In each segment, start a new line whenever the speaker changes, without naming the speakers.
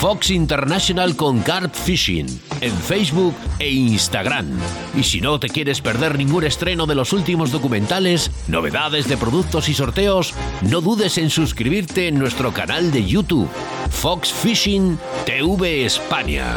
Fox International con Carp Fishing en Facebook e Instagram. Y si no te quieres perder ningún estreno de los últimos documentales, novedades de productos y sorteos, no dudes en suscribirte en nuestro canal de YouTube, Fox Fishing TV España.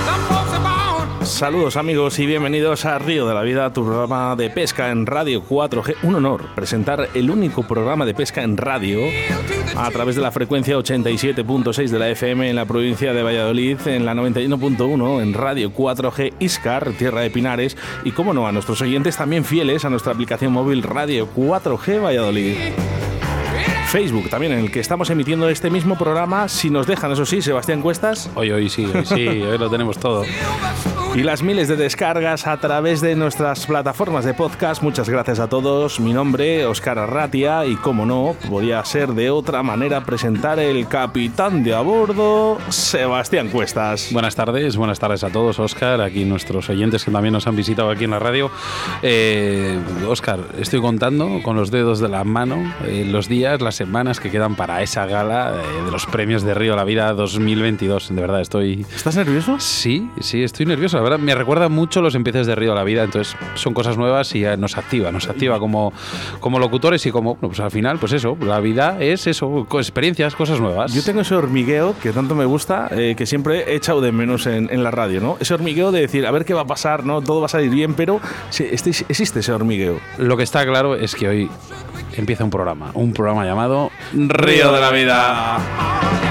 Saludos amigos y bienvenidos a Río de la Vida, tu programa de pesca en Radio 4G. Un honor presentar el único programa de pesca en radio a través de la frecuencia 87.6 de la FM en la provincia de Valladolid, en la 91.1 en Radio 4G Iscar, Tierra de Pinares y, como no, a nuestros oyentes también fieles a nuestra aplicación móvil Radio 4G Valladolid. Facebook también, en el que estamos emitiendo este mismo programa. Si nos dejan, eso sí, Sebastián Cuestas.
Hoy, hoy sí, hoy sí, hoy lo tenemos todo.
Y las miles de descargas a través de nuestras plataformas de podcast. Muchas gracias a todos. Mi nombre, Oscar Arratia, y como no, podía ser de otra manera presentar el capitán de a bordo, Sebastián Cuestas.
Buenas tardes, buenas tardes a todos, Oscar. Aquí nuestros oyentes que también nos han visitado aquí en la radio. Eh, Oscar, estoy contando con los dedos de la mano eh, los días, las semanas que quedan para esa gala eh, de los premios de Río La Vida 2022. De verdad, estoy.
¿Estás nervioso?
Sí, sí, estoy nervioso. La verdad, me recuerda mucho los empieces de Río La Vida. Entonces, son cosas nuevas y nos activa, nos activa como, como locutores y como, pues al final, pues eso, la vida es eso, experiencias, cosas nuevas.
Yo tengo ese hormigueo que tanto me gusta, eh, que siempre he echado de menos en, en la radio, ¿no? Ese hormigueo de decir, a ver qué va a pasar, ¿no? Todo va a salir bien, pero sí, este- existe ese hormigueo.
Lo que está claro es que hoy empieza un programa, un programa llamado Río de la Vida.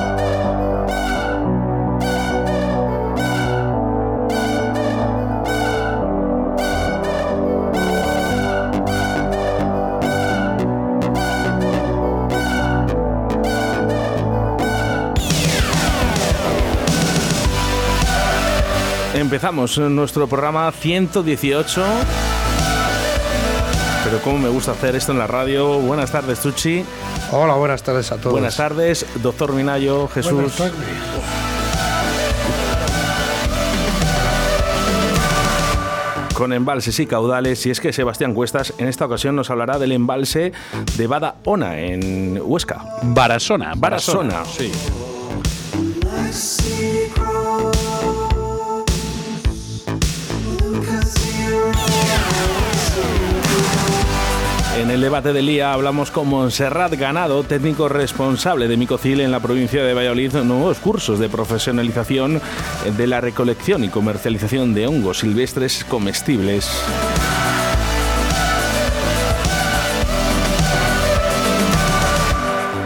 Empezamos nuestro programa 118. Pero cómo me gusta hacer esto en la radio. Buenas tardes, Tucci.
Hola, buenas tardes a todos.
Buenas tardes, doctor Minayo, Jesús.
Buenas tardes.
con embalses y caudales. Y es que Sebastián Cuestas en esta ocasión nos hablará del embalse de Bada Ona en Huesca.
Barasona.
Barasona.
Sí.
Debate del día hablamos con Monserrat Ganado, técnico responsable de Micocil en la provincia de Valladolid, nuevos cursos de profesionalización de la recolección y comercialización de hongos silvestres comestibles.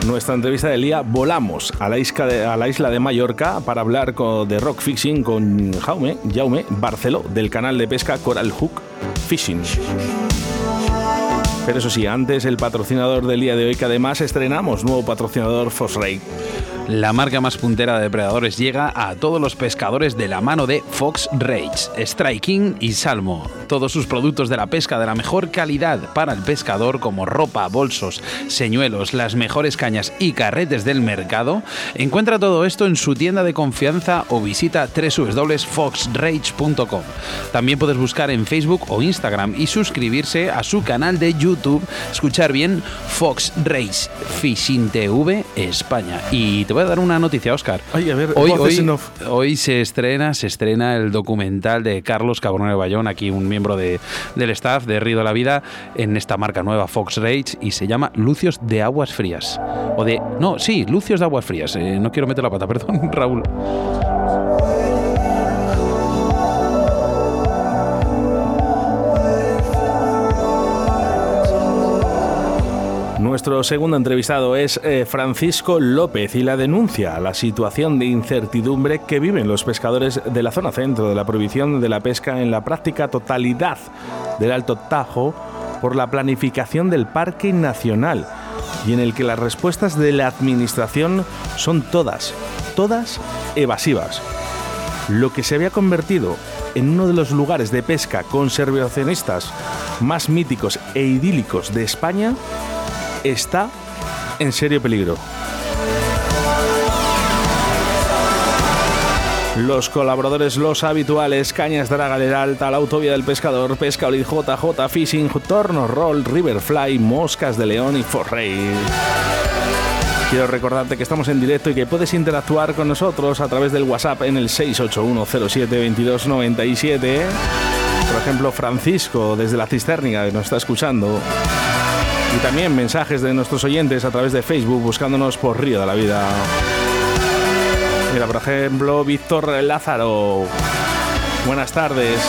nuestra entrevista del día volamos a la, isla de, a la isla de Mallorca para hablar de rock fishing con Jaume, Jaume Barceló del canal de pesca Coral Hook Fishing. Pero eso sí, antes el patrocinador del día de hoy, que además estrenamos nuevo patrocinador Fosray.
La marca más puntera de depredadores llega a todos los pescadores de la mano de Fox Rage, Striking y Salmo. Todos sus productos de la pesca de la mejor calidad para el pescador como ropa, bolsos, señuelos, las mejores cañas y carretes del mercado. Encuentra todo esto en su tienda de confianza o visita www.foxrage.com. También puedes buscar en Facebook o Instagram y suscribirse a su canal de YouTube. Escuchar bien Fox Rage Fishing TV España. Y voy a dar una noticia, Oscar.
Ay, a ver,
hoy, se estrena, se estrena el documental de Carlos Cabronero Bayón, aquí un miembro de- del staff de Río de la Vida, en esta marca nueva Fox Rage, y se llama Lucios de Aguas Frías. O de. No, sí, Lucios de Aguas Frías. eh, no quiero meter la pata, perdón, Raúl.
Nuestro segundo entrevistado es eh, Francisco López y la denuncia la situación de incertidumbre que viven los pescadores de la zona centro de la prohibición de la pesca en la práctica totalidad del Alto Tajo por la planificación del Parque Nacional y en el que las respuestas de la Administración son todas, todas evasivas. Lo que se había convertido en uno de los lugares de pesca conservacionistas más míticos e idílicos de España está en serio peligro. Los colaboradores, los habituales, Cañas Draga Alta, la Autovía del Pescador, Pesca JJ, Fishing, Torno Roll, Riverfly, Moscas de León y Forrey. Quiero recordarte que estamos en directo y que puedes interactuar con nosotros a través del WhatsApp en el 681072297. Por ejemplo, Francisco desde la Cisternia que nos está escuchando. Y también mensajes de nuestros oyentes a través de Facebook buscándonos por Río de la Vida. Mira, por ejemplo, Víctor Lázaro. Buenas tardes.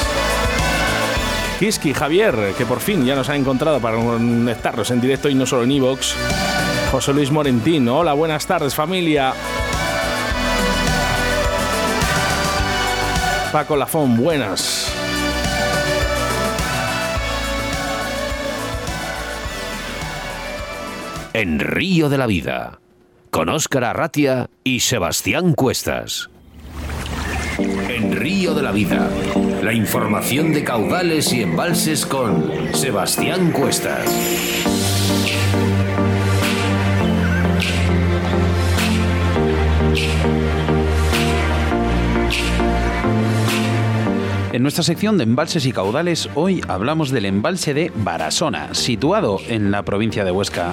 Kiski Javier, que por fin ya nos ha encontrado para conectarnos en directo y no solo en Evox. José Luis Morentín, hola, buenas tardes familia. Paco Lafón, buenas.
En Río de la Vida, con Óscar Arratia y Sebastián Cuestas. En Río de la Vida, la información de caudales y embalses con Sebastián Cuestas.
En nuestra sección de embalses y caudales, hoy hablamos del embalse de Barasona, situado en la provincia de Huesca.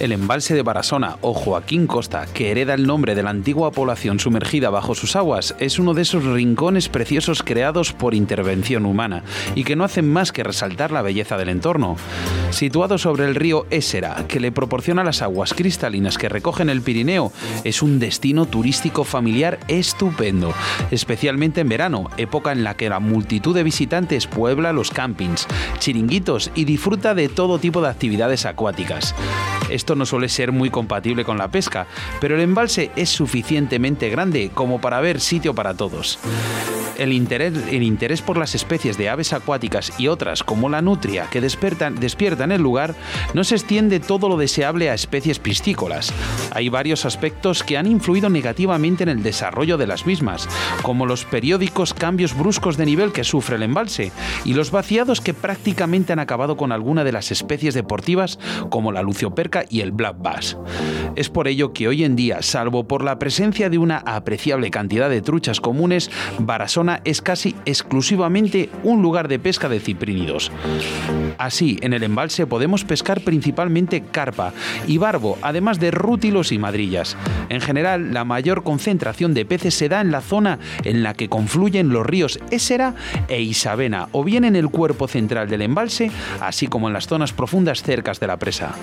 El embalse de Barasona o Joaquín Costa, que hereda el nombre de la antigua población sumergida bajo sus aguas, es uno de esos rincones preciosos creados por intervención humana y que no hacen más que resaltar la belleza del entorno. Situado sobre el río Ésera, que le proporciona las aguas cristalinas que recogen el Pirineo, es un destino turístico familiar estupendo, especialmente en verano, época en la que la multitud de visitantes puebla los campings, chiringuitos y disfruta de todo tipo de actividades acuáticas. No suele ser muy compatible con la pesca, pero el embalse es suficientemente grande como para haber sitio para todos. El interés, el interés por las especies de aves acuáticas y otras como la nutria que despertan, despiertan el lugar no se extiende todo lo deseable a especies piscícolas. Hay varios aspectos que han influido negativamente en el desarrollo de las mismas, como los periódicos cambios bruscos de nivel que sufre el embalse y los vaciados que prácticamente han acabado con alguna de las especies deportivas como la lucioperca blanca el black bass. Es por ello que hoy en día, salvo por la presencia de una apreciable cantidad de truchas comunes, Barasona es casi exclusivamente un lugar de pesca de ciprínidos. Así, en el embalse podemos pescar principalmente carpa y barbo, además de rútilos y madrillas. En general, la mayor concentración de peces se da en la zona en la que confluyen los ríos Ésera e Isabena, o bien en el cuerpo central del embalse, así como en las zonas profundas cercas de la presa.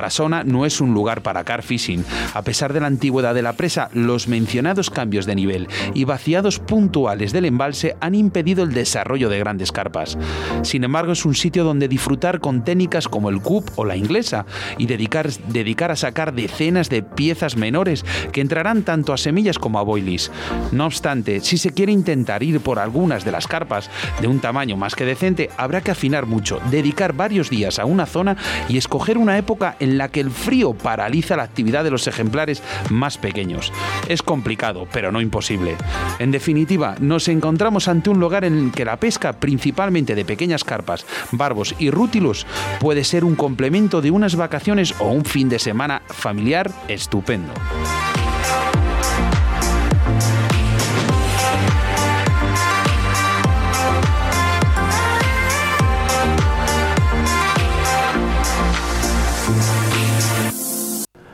Barasona no es un lugar para car fishing. A pesar de la antigüedad de la presa, los mencionados cambios de nivel y vaciados puntuales del embalse han impedido el desarrollo de grandes carpas. Sin embargo, es un sitio donde disfrutar con técnicas como el cup o la inglesa y dedicar, dedicar a sacar decenas de piezas menores que entrarán tanto a semillas como a boilies. No obstante, si se quiere intentar ir por algunas de las carpas de un tamaño más que decente, habrá que afinar mucho, dedicar varios días a una zona y escoger una época en la que el frío paraliza la actividad de los ejemplares más pequeños. Es complicado, pero no imposible. En definitiva, nos encontramos ante un lugar en el que la pesca, principalmente de pequeñas carpas, barbos y rútilos, puede ser un complemento de unas vacaciones o un fin de semana familiar estupendo.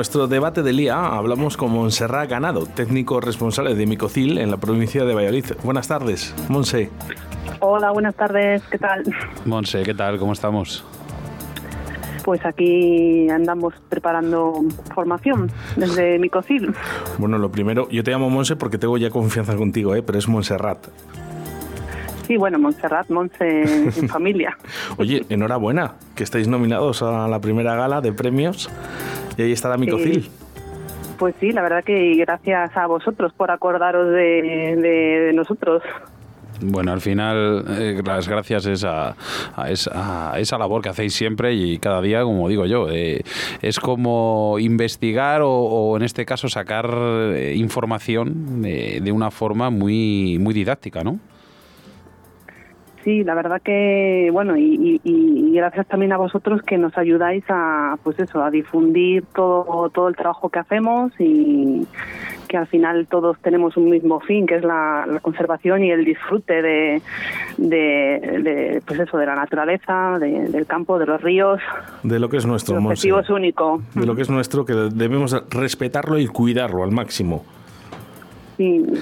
Nuestro debate del día hablamos con Montserrat Ganado, técnico responsable de Micocil en la provincia de Valladolid. Buenas tardes, Monse.
Hola, buenas tardes, ¿qué tal?
Monse, ¿qué tal? ¿Cómo estamos?
Pues aquí andamos preparando formación desde Micocil.
Bueno, lo primero, yo te llamo Monse porque tengo ya confianza contigo, ¿eh? pero es Montserrat.
Sí, bueno, Montserrat, Monse en familia.
Oye, enhorabuena, que estáis nominados a la primera gala de premios y ahí estará Micocil.
pues sí, la verdad que gracias a vosotros por acordaros de, nosotros.
Bueno, al final eh, las gracias es a, esa, labor que hacéis siempre y cada día, como digo yo, eh, es como investigar o, en este caso sacar eh, información de una forma muy, muy didáctica, ¿no?
Sí, la verdad que, bueno, y, gracias también a vosotros que nos ayudáis a, pues eso, a difundir todo, todo el trabajo que hacemos y que al final todos tenemos un mismo fin, que es la, conservación y el disfrute de, de, pues eso, de la naturaleza, del campo, de los ríos.
De lo que es nuestro,
El objetivo es único.
De lo que es nuestro, que debemos respetarlo y cuidarlo al máximo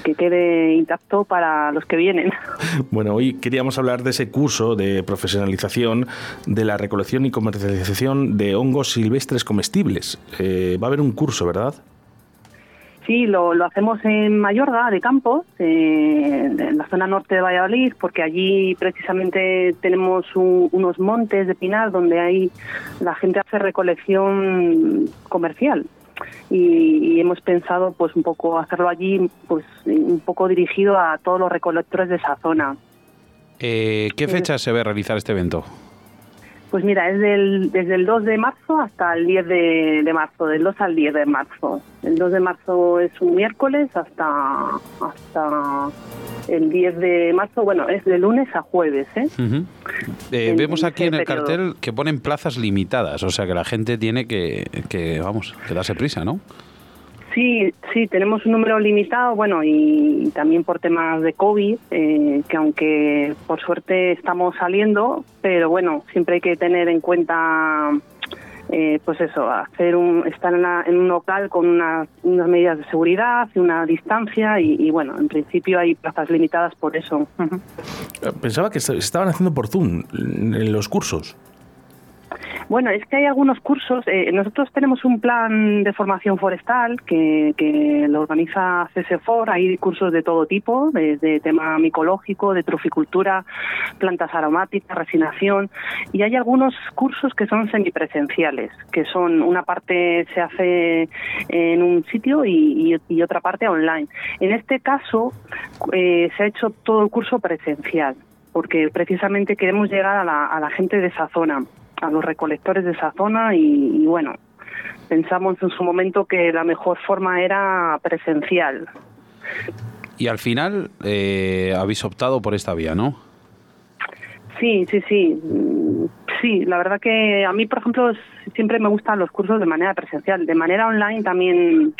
que quede intacto para los que vienen.
Bueno, hoy queríamos hablar de ese curso de profesionalización de la recolección y comercialización de hongos silvestres comestibles. Eh, va a haber un curso, ¿verdad?
Sí, lo, lo hacemos en Mayorga, de Campos, eh, en la zona norte de Valladolid, porque allí precisamente tenemos unos montes de pinar donde hay la gente hace recolección comercial y, hemos pensado pues un poco hacerlo allí pues un poco dirigido a todos los recolectores de esa zona.
Eh, ¿Qué fecha se ve realizar este evento?
Pues mira, es del, desde el 2 de marzo hasta el 10 de, de, marzo, del 2 al 10 de marzo. El 2 de marzo es un miércoles hasta, hasta el 10 de marzo, bueno, es de lunes a jueves. ¿eh?
eh vemos aquí en el cartel que ponen plazas limitadas, o sea que la gente tiene que, que, vamos, que darse prisa, ¿no?
Sí, sí, tenemos un número limitado, bueno, y, también por temas de COVID, eh, que aunque por suerte estamos saliendo, pero bueno, siempre hay que tener en cuenta eh, pues eso, hacer un, estar en, un local con unas, medidas de seguridad y una distancia y, bueno, en principio hay plazas limitadas por eso.
Pensaba que se estaban haciendo por Zoom en los cursos.
Bueno, es que hay algunos cursos. Eh, nosotros tenemos un plan de formación forestal que, que lo organiza CSFOR. Hay cursos de todo tipo, desde tema micológico, de truficultura, plantas aromáticas, resinación. Y hay algunos cursos que son semipresenciales, que son una parte se hace en un sitio y, otra parte online. En este caso, eh, se ha hecho todo el curso presencial porque precisamente queremos llegar a la, a la gente de esa zona a los recolectores de esa zona y, bueno, pensamos en su momento que la mejor forma era presencial.
Y al final eh, habéis optado por esta vía, ¿no?
Sí, sí, sí. Sí, la verdad que a mí, por ejemplo, siempre me gustan los cursos de manera presencial. De manera online también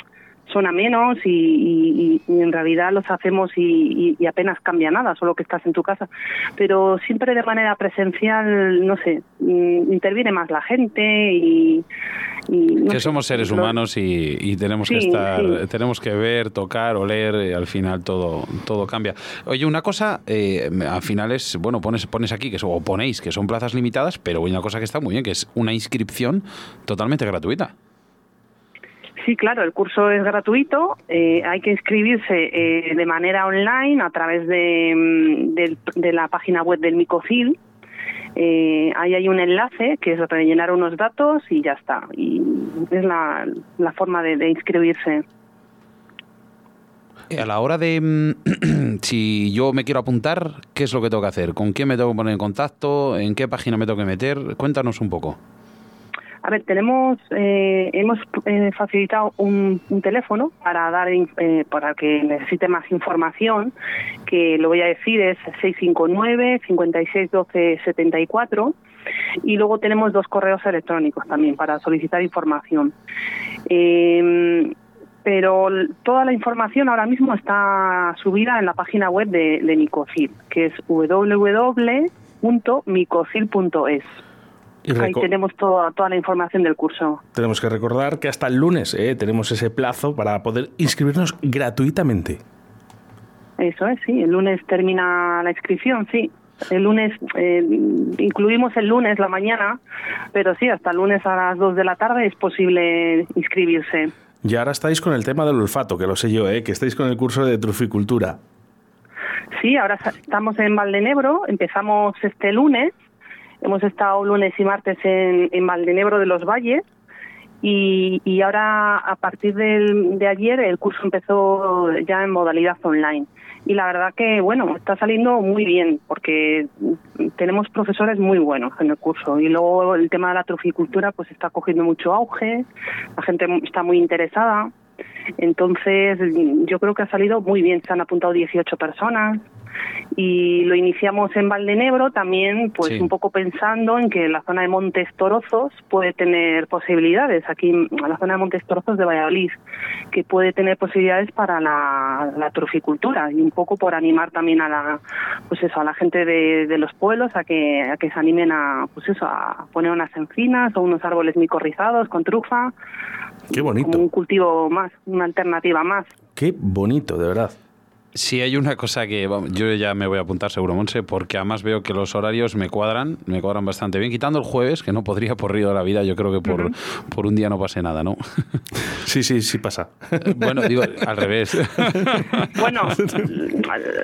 son a menos y, en realidad los hacemos y, apenas cambia nada, solo que estás en tu casa. Pero siempre de manera presencial, no sé, mm, interviene más la gente y...
que somos seres humanos y, tenemos que estar, tenemos que ver, tocar, oler, y al final todo, todo cambia. Oye, una cosa, eh, al final es, bueno, pones, pones aquí, que o ponéis que son plazas limitadas, pero hay una cosa que está muy bien, que es una inscripción totalmente gratuita.
Sí, claro, el curso es gratuito, eh, hay que inscribirse eh, de manera online a través de, mm, la página web del Micofil. Eh, ahí hay un enlace que es rellenar unos datos y ya está. Y es la, forma de, inscribirse.
A la hora de, mm, si yo me quiero apuntar, ¿qué es lo que tengo que hacer? ¿Con quién me tengo que poner en contacto? ¿En qué página me tengo que meter? Cuéntanos un poco.
A ver, tenemos, eh, hemos eh, facilitado un, teléfono para dar, eh, para que necesite más información, que lo voy a decir es 659 5612 74 y luego tenemos dos correos electrónicos también para solicitar información. pero toda la información ahora mismo está subida en la página web de, de que es www.micocil.es. Ahí tenemos toda, toda la información del curso.
Tenemos que recordar que hasta el lunes eh, tenemos ese plazo para poder inscribirnos gratuitamente.
Eso es, sí. El lunes termina la inscripción, sí. El lunes, eh, incluimos el lunes la mañana, pero sí, hasta el lunes a las 2 de la tarde es posible inscribirse.
Y ahora estáis con el tema del olfato, que lo sé yo, ¿eh? que estáis con el curso de truficultura.
Sí, ahora estamos en Valdenebro, empezamos este lunes Hemos estado lunes y martes en, en Valdenebro de los Valles y, ahora a partir de ayer el curso empezó ya en modalidad online. Y la verdad que, bueno, está saliendo muy bien porque tenemos profesores muy buenos en el curso. Y luego el tema de la troficultura pues está cogiendo mucho auge, la gente está muy interesada. Entonces, yo creo que ha salido muy bien. Se han apuntado 18 personas y lo iniciamos en Valdenebro también pues un poco pensando en que la zona de Montes Torozos puede tener posibilidades aquí la zona de Montes Torozos de Valladolid que puede tener posibilidades para la, la truficultura y un poco por animar también a la pues eso a la gente de, de los pueblos a que a que se animen a pues eso a poner unas encinas o unos árboles micorrizados con trufa
Qué bonito.
un cultivo más, una alternativa más.
Qué bonito, de verdad.
Sí, hay una cosa que yo ya me voy a apuntar seguro, Monse, porque además veo que los horarios me cuadran, me cuadran bastante bien, quitando el jueves, que no podría por río de la vida, yo creo que por, por un día no pase nada, ¿no?
Sí, sí, sí pasa.
Eh, bueno, digo, al revés.
Bueno,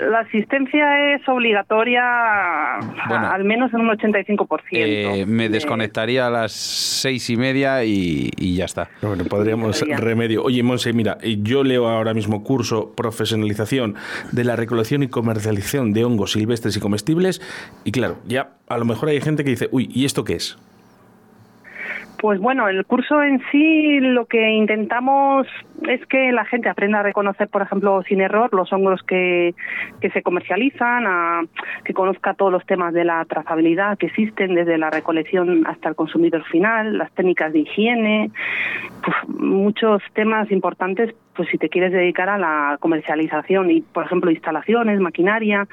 la asistencia es obligatoria al menos en un 85%.
Eh, me desconectaría a las seis y media y, ya está.
Bueno, podríamos remedio. Oye, Monse, mira, yo leo ahora mismo curso profesionalización de la recolección y comercialización de hongos silvestres y comestibles. Y claro, ya a lo mejor hay gente que dice, uy, ¿y esto qué es?
Pues bueno, el curso en sí lo que intentamos es que la gente aprenda a reconocer, por ejemplo, sin error, los hongos que, que se comercializan, a, que conozca todos los temas de la trazabilidad que existen desde la recolección hasta el consumidor final, las técnicas de higiene, pues, muchos temas importantes pues si te quieres dedicar a la comercialización y, por ejemplo, instalaciones, maquinaria,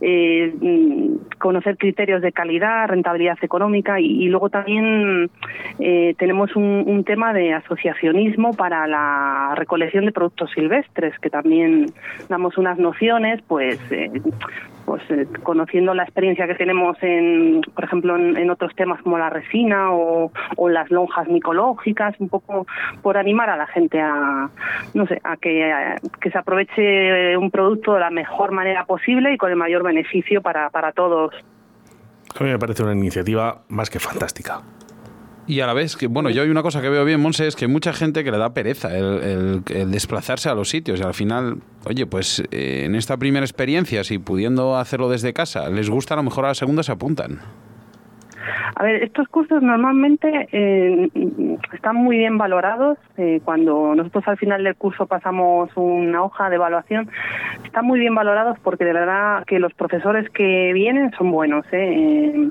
eh, mm, conocer criterios de calidad, rentabilidad económica y, luego también eh, tenemos un, tema de asociacionismo para la recolección de productos silvestres, que también damos unas nociones, pues, eh, pues eh, conociendo la experiencia que tenemos en, por ejemplo, en, otros temas como la resina o, las lonjas micológicas, un poco por animar a la gente a, no sé, a que, que se aproveche un producto de la mejor manera posible y con el mayor beneficio para, para todos.
A mí me parece una iniciativa más que fantástica.
Y a la vez, que bueno, yo hay una cosa que veo bien, Monse, es que mucha gente que le da pereza el, desplazarse a los sitios. Y al final, oye, pues eh, en esta primera experiencia, si pudiendo hacerlo desde casa, les gusta, a lo mejor a la segunda se apuntan.
A ver, estos cursos normalmente eh, están muy bien valorados. Eh, cuando nosotros al final del curso pasamos una hoja de evaluación, están muy bien valorados porque de verdad que los profesores que vienen son buenos. ¿eh?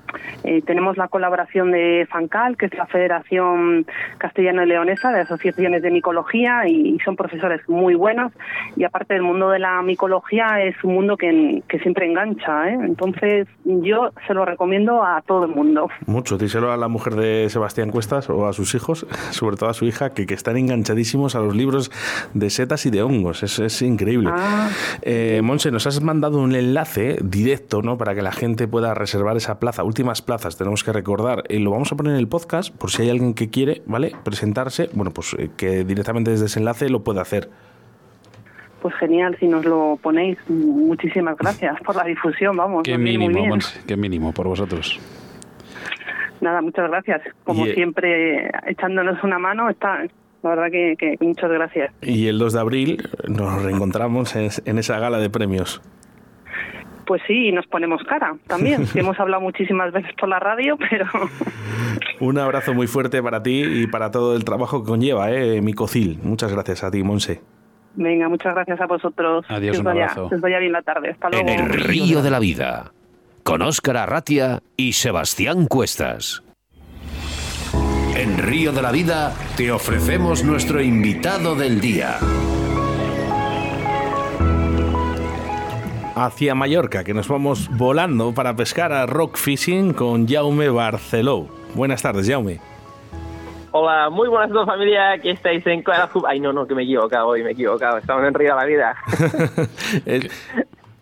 tenemos la colaboración de FANCAL, que es la Federación Castellano-Leonesa de Asociaciones de Micología, y son profesores muy buenos. Y aparte del mundo de la micología, es un mundo que, que siempre engancha. Entonces, yo se lo recomiendo a todo el mundo.
Mucho, díselo a la mujer de Sebastián Cuestas o a sus hijos, sobre todo a su hija, que, que están enganchadísimos a los libros de setas y de hongos. Es, es increíble. Ah. Eh, Monse, nos has mandado un enlace directo ¿no? para que la gente pueda reservar esa plaza. Últimas plazas, tenemos que recordar. y lo vamos a poner en el podcast por si hay alguien que quiere ¿vale? presentarse. Bueno, pues eh, que directamente desde ese enlace lo pueda hacer.
Pues genial, si nos lo ponéis. Muchísimas gracias por la difusión, vamos.
Qué mínimo, Monse, qué mínimo por vosotros.
Nada, muchas gracias. Como eh, siempre, echándonos una mano, está, la verdad que, muchas gracias.
Y el 2 de abril nos reencontramos en, esa gala de premios.
Pues sí, y nos ponemos cara también. Hemos hablado muchísimas veces por la radio, pero...
un abrazo muy fuerte para ti y para todo el trabajo que conlleva, ¿eh? Micocil. Muchas gracias a ti, Monse.
Venga, muchas gracias a vosotros.
Adiós, un abrazo.
Que os vaya bien la tarde. Hasta luego.
En el río de la vida con Óscar Arratia y Sebastián Cuestas. En Río de la Vida te ofrecemos nuestro invitado del día.
Hacia Mallorca, que nos vamos volando para pescar a rock fishing con Jaume Barceló. Buenas tardes, Jaume.
Hola, muy buenas tardes familia, aquí estáis en Clara Ay, no, no, que me he equivocado hoy, me he equivocado, estamos en Río de la Vida.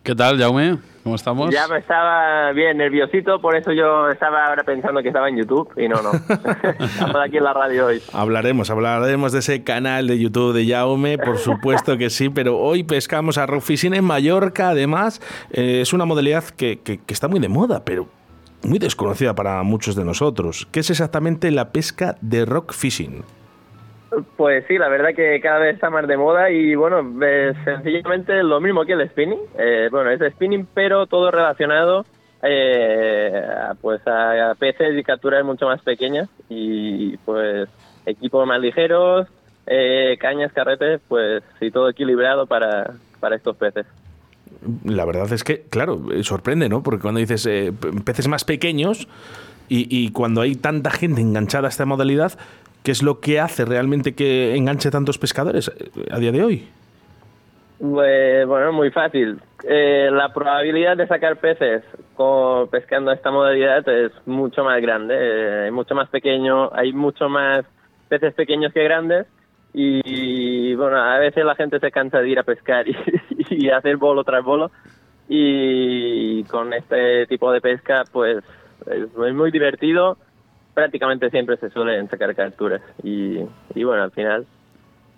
¿Qué tal, Jaume? ¿Cómo estamos?
Ya me estaba bien nerviosito, por eso yo estaba ahora pensando que estaba en YouTube y no, no. estamos aquí en la radio hoy.
Hablaremos, hablaremos de ese canal de YouTube de Jaume, por supuesto que sí, pero hoy pescamos a rock fishing en Mallorca, además. Eh, es una modalidad que, que, que está muy de moda, pero muy desconocida para muchos de nosotros. ¿Qué es exactamente la pesca de rock fishing?
Pues sí, la verdad que cada vez está más de moda y bueno, es sencillamente lo mismo que el spinning. Eh, bueno, es spinning, pero todo relacionado eh, pues a, peces y capturas mucho más pequeñas y pues equipos más ligeros, eh, cañas, carretes, pues sí, todo equilibrado para, para estos peces.
La verdad es que, claro, sorprende, ¿no? Porque cuando dices peces más pequeños y, y cuando hay tanta gente enganchada a esta modalidad, ¿Qué es lo que hace realmente que enganche tantos pescadores eh, a día de hoy?
Pues, bueno, muy fácil. Eh, la probabilidad de sacar peces con, pescando esta modalidad es mucho más grande, eh, mucho más pequeño, hay mucho más peces pequeños que grandes y, bueno, a veces la gente se cansa de ir a pescar y, y hacer bolo tras bolo y con este tipo de pesca pues es muy divertido prácticamente siempre se suelen sacar capturas y, bueno, al final...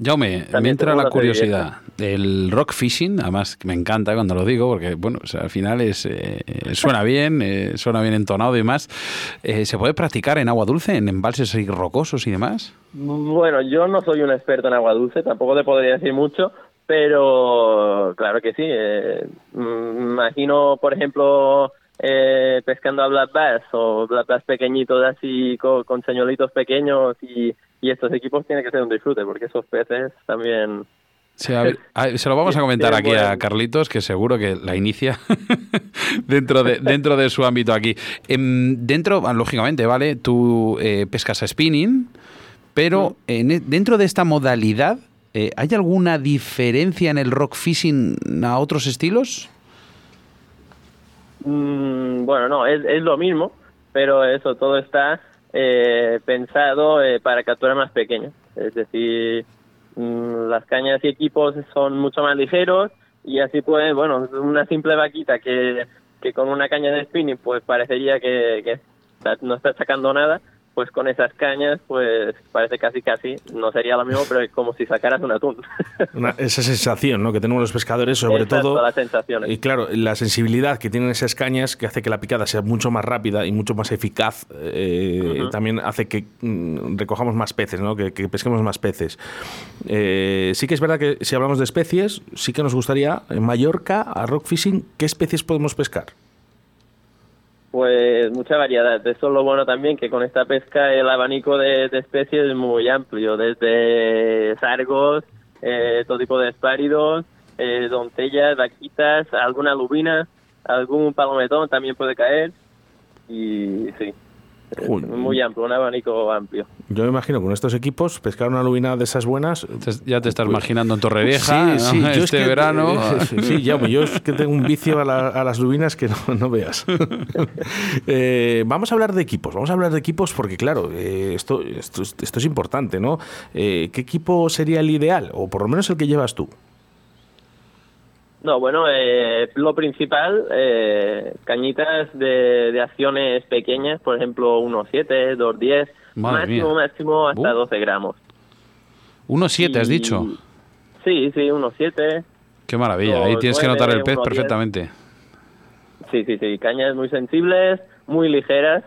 Jaume, me entra la curiosidad del rock fishing, además me encanta cuando lo digo, porque bueno, al final es eh, suena bien, eh, suena bien entonado y demás. Eh, ¿Se puede practicar en agua dulce, en embalses rocosos y demás?
Bueno, yo no soy un experto en agua dulce, tampoco te podría decir mucho, pero claro que sí. Mm, imagino, por ejemplo, eh, pescando a black bass o black bass pequeñitos así con, señuelitos pequeños y, estos equipos tiene que ser un disfrute porque esos peces también
se lo vamos a comentar aquí a Carlitos, que seguro que la inicia dentro, de, dentro de su ámbito aquí. Em, dentro, lógicamente, ¿vale? Tú eh, pescas a spinning, pero en, e, dentro de esta modalidad, eh, ¿hay alguna diferencia en el rock fishing a otros estilos?
Mm, bueno, no, es, es lo mismo, pero eso todo está eh, pensado eh, para capturas más pequeñas. Es decir, mm, las cañas y equipos son mucho más ligeros y así pues, bueno, una simple vaquita que, con una caña de spinning pues parecería que no está sacando nada, pues con esas cañas, pues parece casi casi, no sería lo mismo, pero es como si sacaras un atún.
esa sensación ¿no? que tenemos los pescadores, sobre todo.
las sensaciones.
Y claro, la sensibilidad que tienen esas cañas, que hace que la picada sea mucho más rápida y mucho más eficaz, eh, también hace que mm, recojamos más peces, ¿no? que, pesquemos más peces. Eh, sí que es verdad que si hablamos de especies, sí que nos gustaría, en Mallorca, a rock fishing, ¿qué especies podemos pescar?
Pues mucha variedad. Eso es lo bueno también, que con esta pesca el abanico de, especies es muy amplio, desde sargos, eh, todo tipo de espáridos, eh, doncellas, vaquitas, alguna lubina, algún palometón también puede caer. Y sí, muy amplio, un abanico amplio.
Yo me imagino con estos equipos pescar una lubina de esas buenas.
Ya te estás pues, imaginando en Torrevieja sí, sí, este verano.
sí, yo es que tengo un vicio a, las lubinas que no, veas. Eh, vamos a hablar de equipos, vamos a hablar de equipos porque, claro, eh, esto, esto, esto, es importante, ¿no? Eh, ¿Qué equipo sería el ideal? O por lo menos el que llevas tú.
No, bueno, eh, lo principal, eh, cañitas de, acciones pequeñas, por ejemplo, 1,7, 2,10, máximo, máximo hasta 12 gramos.
1,7 has dicho.
Sí, sí, 1,7.
Qué maravilla, ahí tienes que notar el pez perfectamente.
Sí, sí, sí, cañas muy sensibles, muy ligeras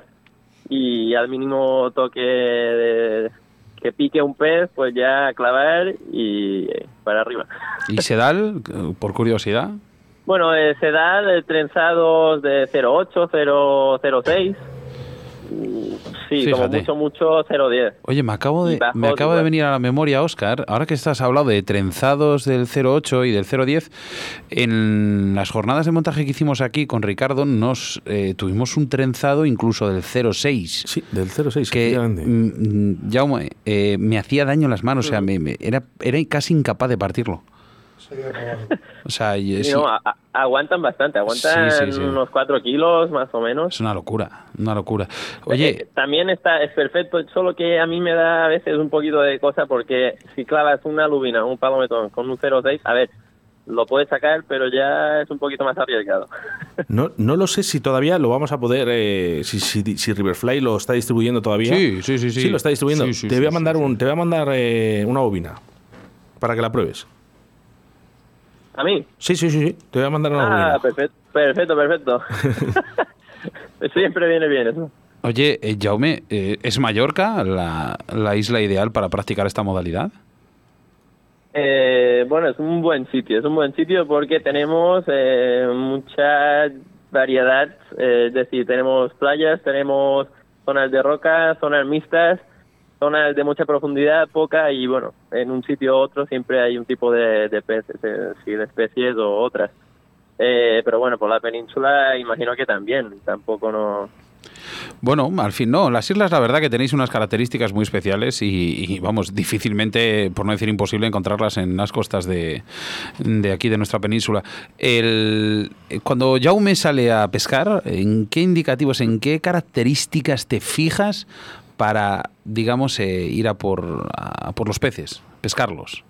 y al mínimo toque de, que pique un pez, pues ya clavar y para arriba.
¿Y sedal, por curiosidad?
Bueno, eh, sedal, trenzados de 0,8, 0,06 Sí, como mucho, mucho 0,10.
Oye, me acabo de, me acaba de venir a la memoria, Oscar, ahora que estás hablando de trenzados del 0,8 y del 0,10, en las jornadas de montaje que hicimos aquí con Ricardo, nos eh, tuvimos un trenzado incluso del 0,6.
Sí, del 0,6,
que mm, ya eh, me hacía daño en las manos, o sea, me, era, era casi incapaz de partirlo.
O sea, aguantan bastante, aguantan unos 4 kilos más o menos.
Es una locura, una locura. Oye,
eh, también está es perfecto, solo que a mí me da a veces un poquito de cosa porque si clavas una lubina, un palometón con un 0,6, a ver, lo puedes sacar, pero ya es un poquito más arriesgado.
No, no lo sé si todavía lo vamos a poder, eh, si, si, Riverfly lo está distribuyendo todavía.
Sí, sí, sí.
Sí, lo está distribuyendo. te, voy a mandar un, te voy a mandar eh, una bobina para que la pruebes.
¿A mí?
Sí, sí, sí, sí. Te voy a mandar una
Ah, perfecto, perfecto, perfecto. Siempre viene bien eso.
Oye, eh, Jaume, eh, ¿es Mallorca la, la, isla ideal para practicar esta modalidad?
Eh, bueno, es un buen sitio, es un buen sitio porque tenemos eh, mucha variedad, es decir, tenemos playas, tenemos zonas de roca, zonas mixtas, zonas de mucha profundidad, poca, y bueno, en un sitio u otro siempre hay un tipo de, peces, eh, de especies o otras. Eh, pero bueno, por la península imagino que también, tampoco no...
Bueno, al fin no. Las islas, la verdad que tenéis unas características muy especiales y, vamos, difícilmente, por no decir imposible, encontrarlas en las costas de, de aquí, de nuestra península. El, cuando Jaume sale a pescar, ¿en qué indicativos, en qué características te fijas para, digamos, eh, ir a por, por los peces, pescarlos?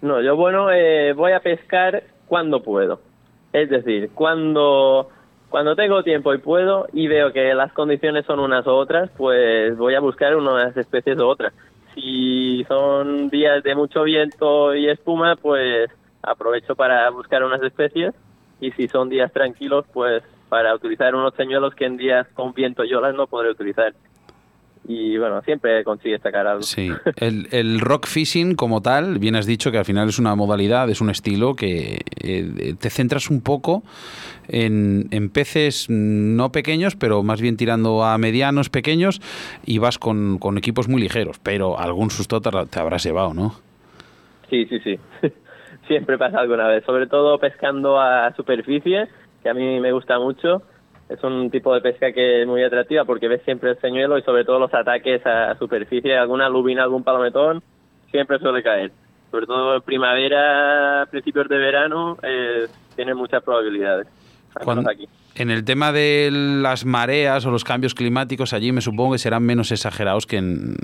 No, yo bueno, eh, voy a pescar cuando puedo. Es decir, cuando, cuando tengo tiempo y puedo y veo que las condiciones son unas u otras, pues voy a buscar unas especies u otras. Si son días de mucho viento y espuma, pues aprovecho para buscar unas especies y si son días tranquilos, pues para utilizar unos señuelos que en días con viento y olas no podré utilizar. Y bueno, siempre consigue sacar algo.
Sí, el, rock fishing como tal, bien has dicho que al final es una modalidad, es un estilo que eh, te centras un poco en, peces no pequeños, pero más bien tirando a medianos pequeños y vas con, equipos muy ligeros, pero algún susto te, te habrás llevado, ¿no?
Sí, sí, sí. Siempre pasa alguna vez, sobre todo pescando a superficie que a mí me gusta mucho. Es un tipo de pesca que es muy atractiva porque ves siempre el señuelo y sobre todo los ataques a superficie, alguna lubina, algún palometón, siempre suele caer. Sobre todo en primavera, principios de verano, eh, tiene muchas probabilidades. aquí.
En el tema de las mareas o los cambios climáticos, allí me supongo que serán menos exagerados que en,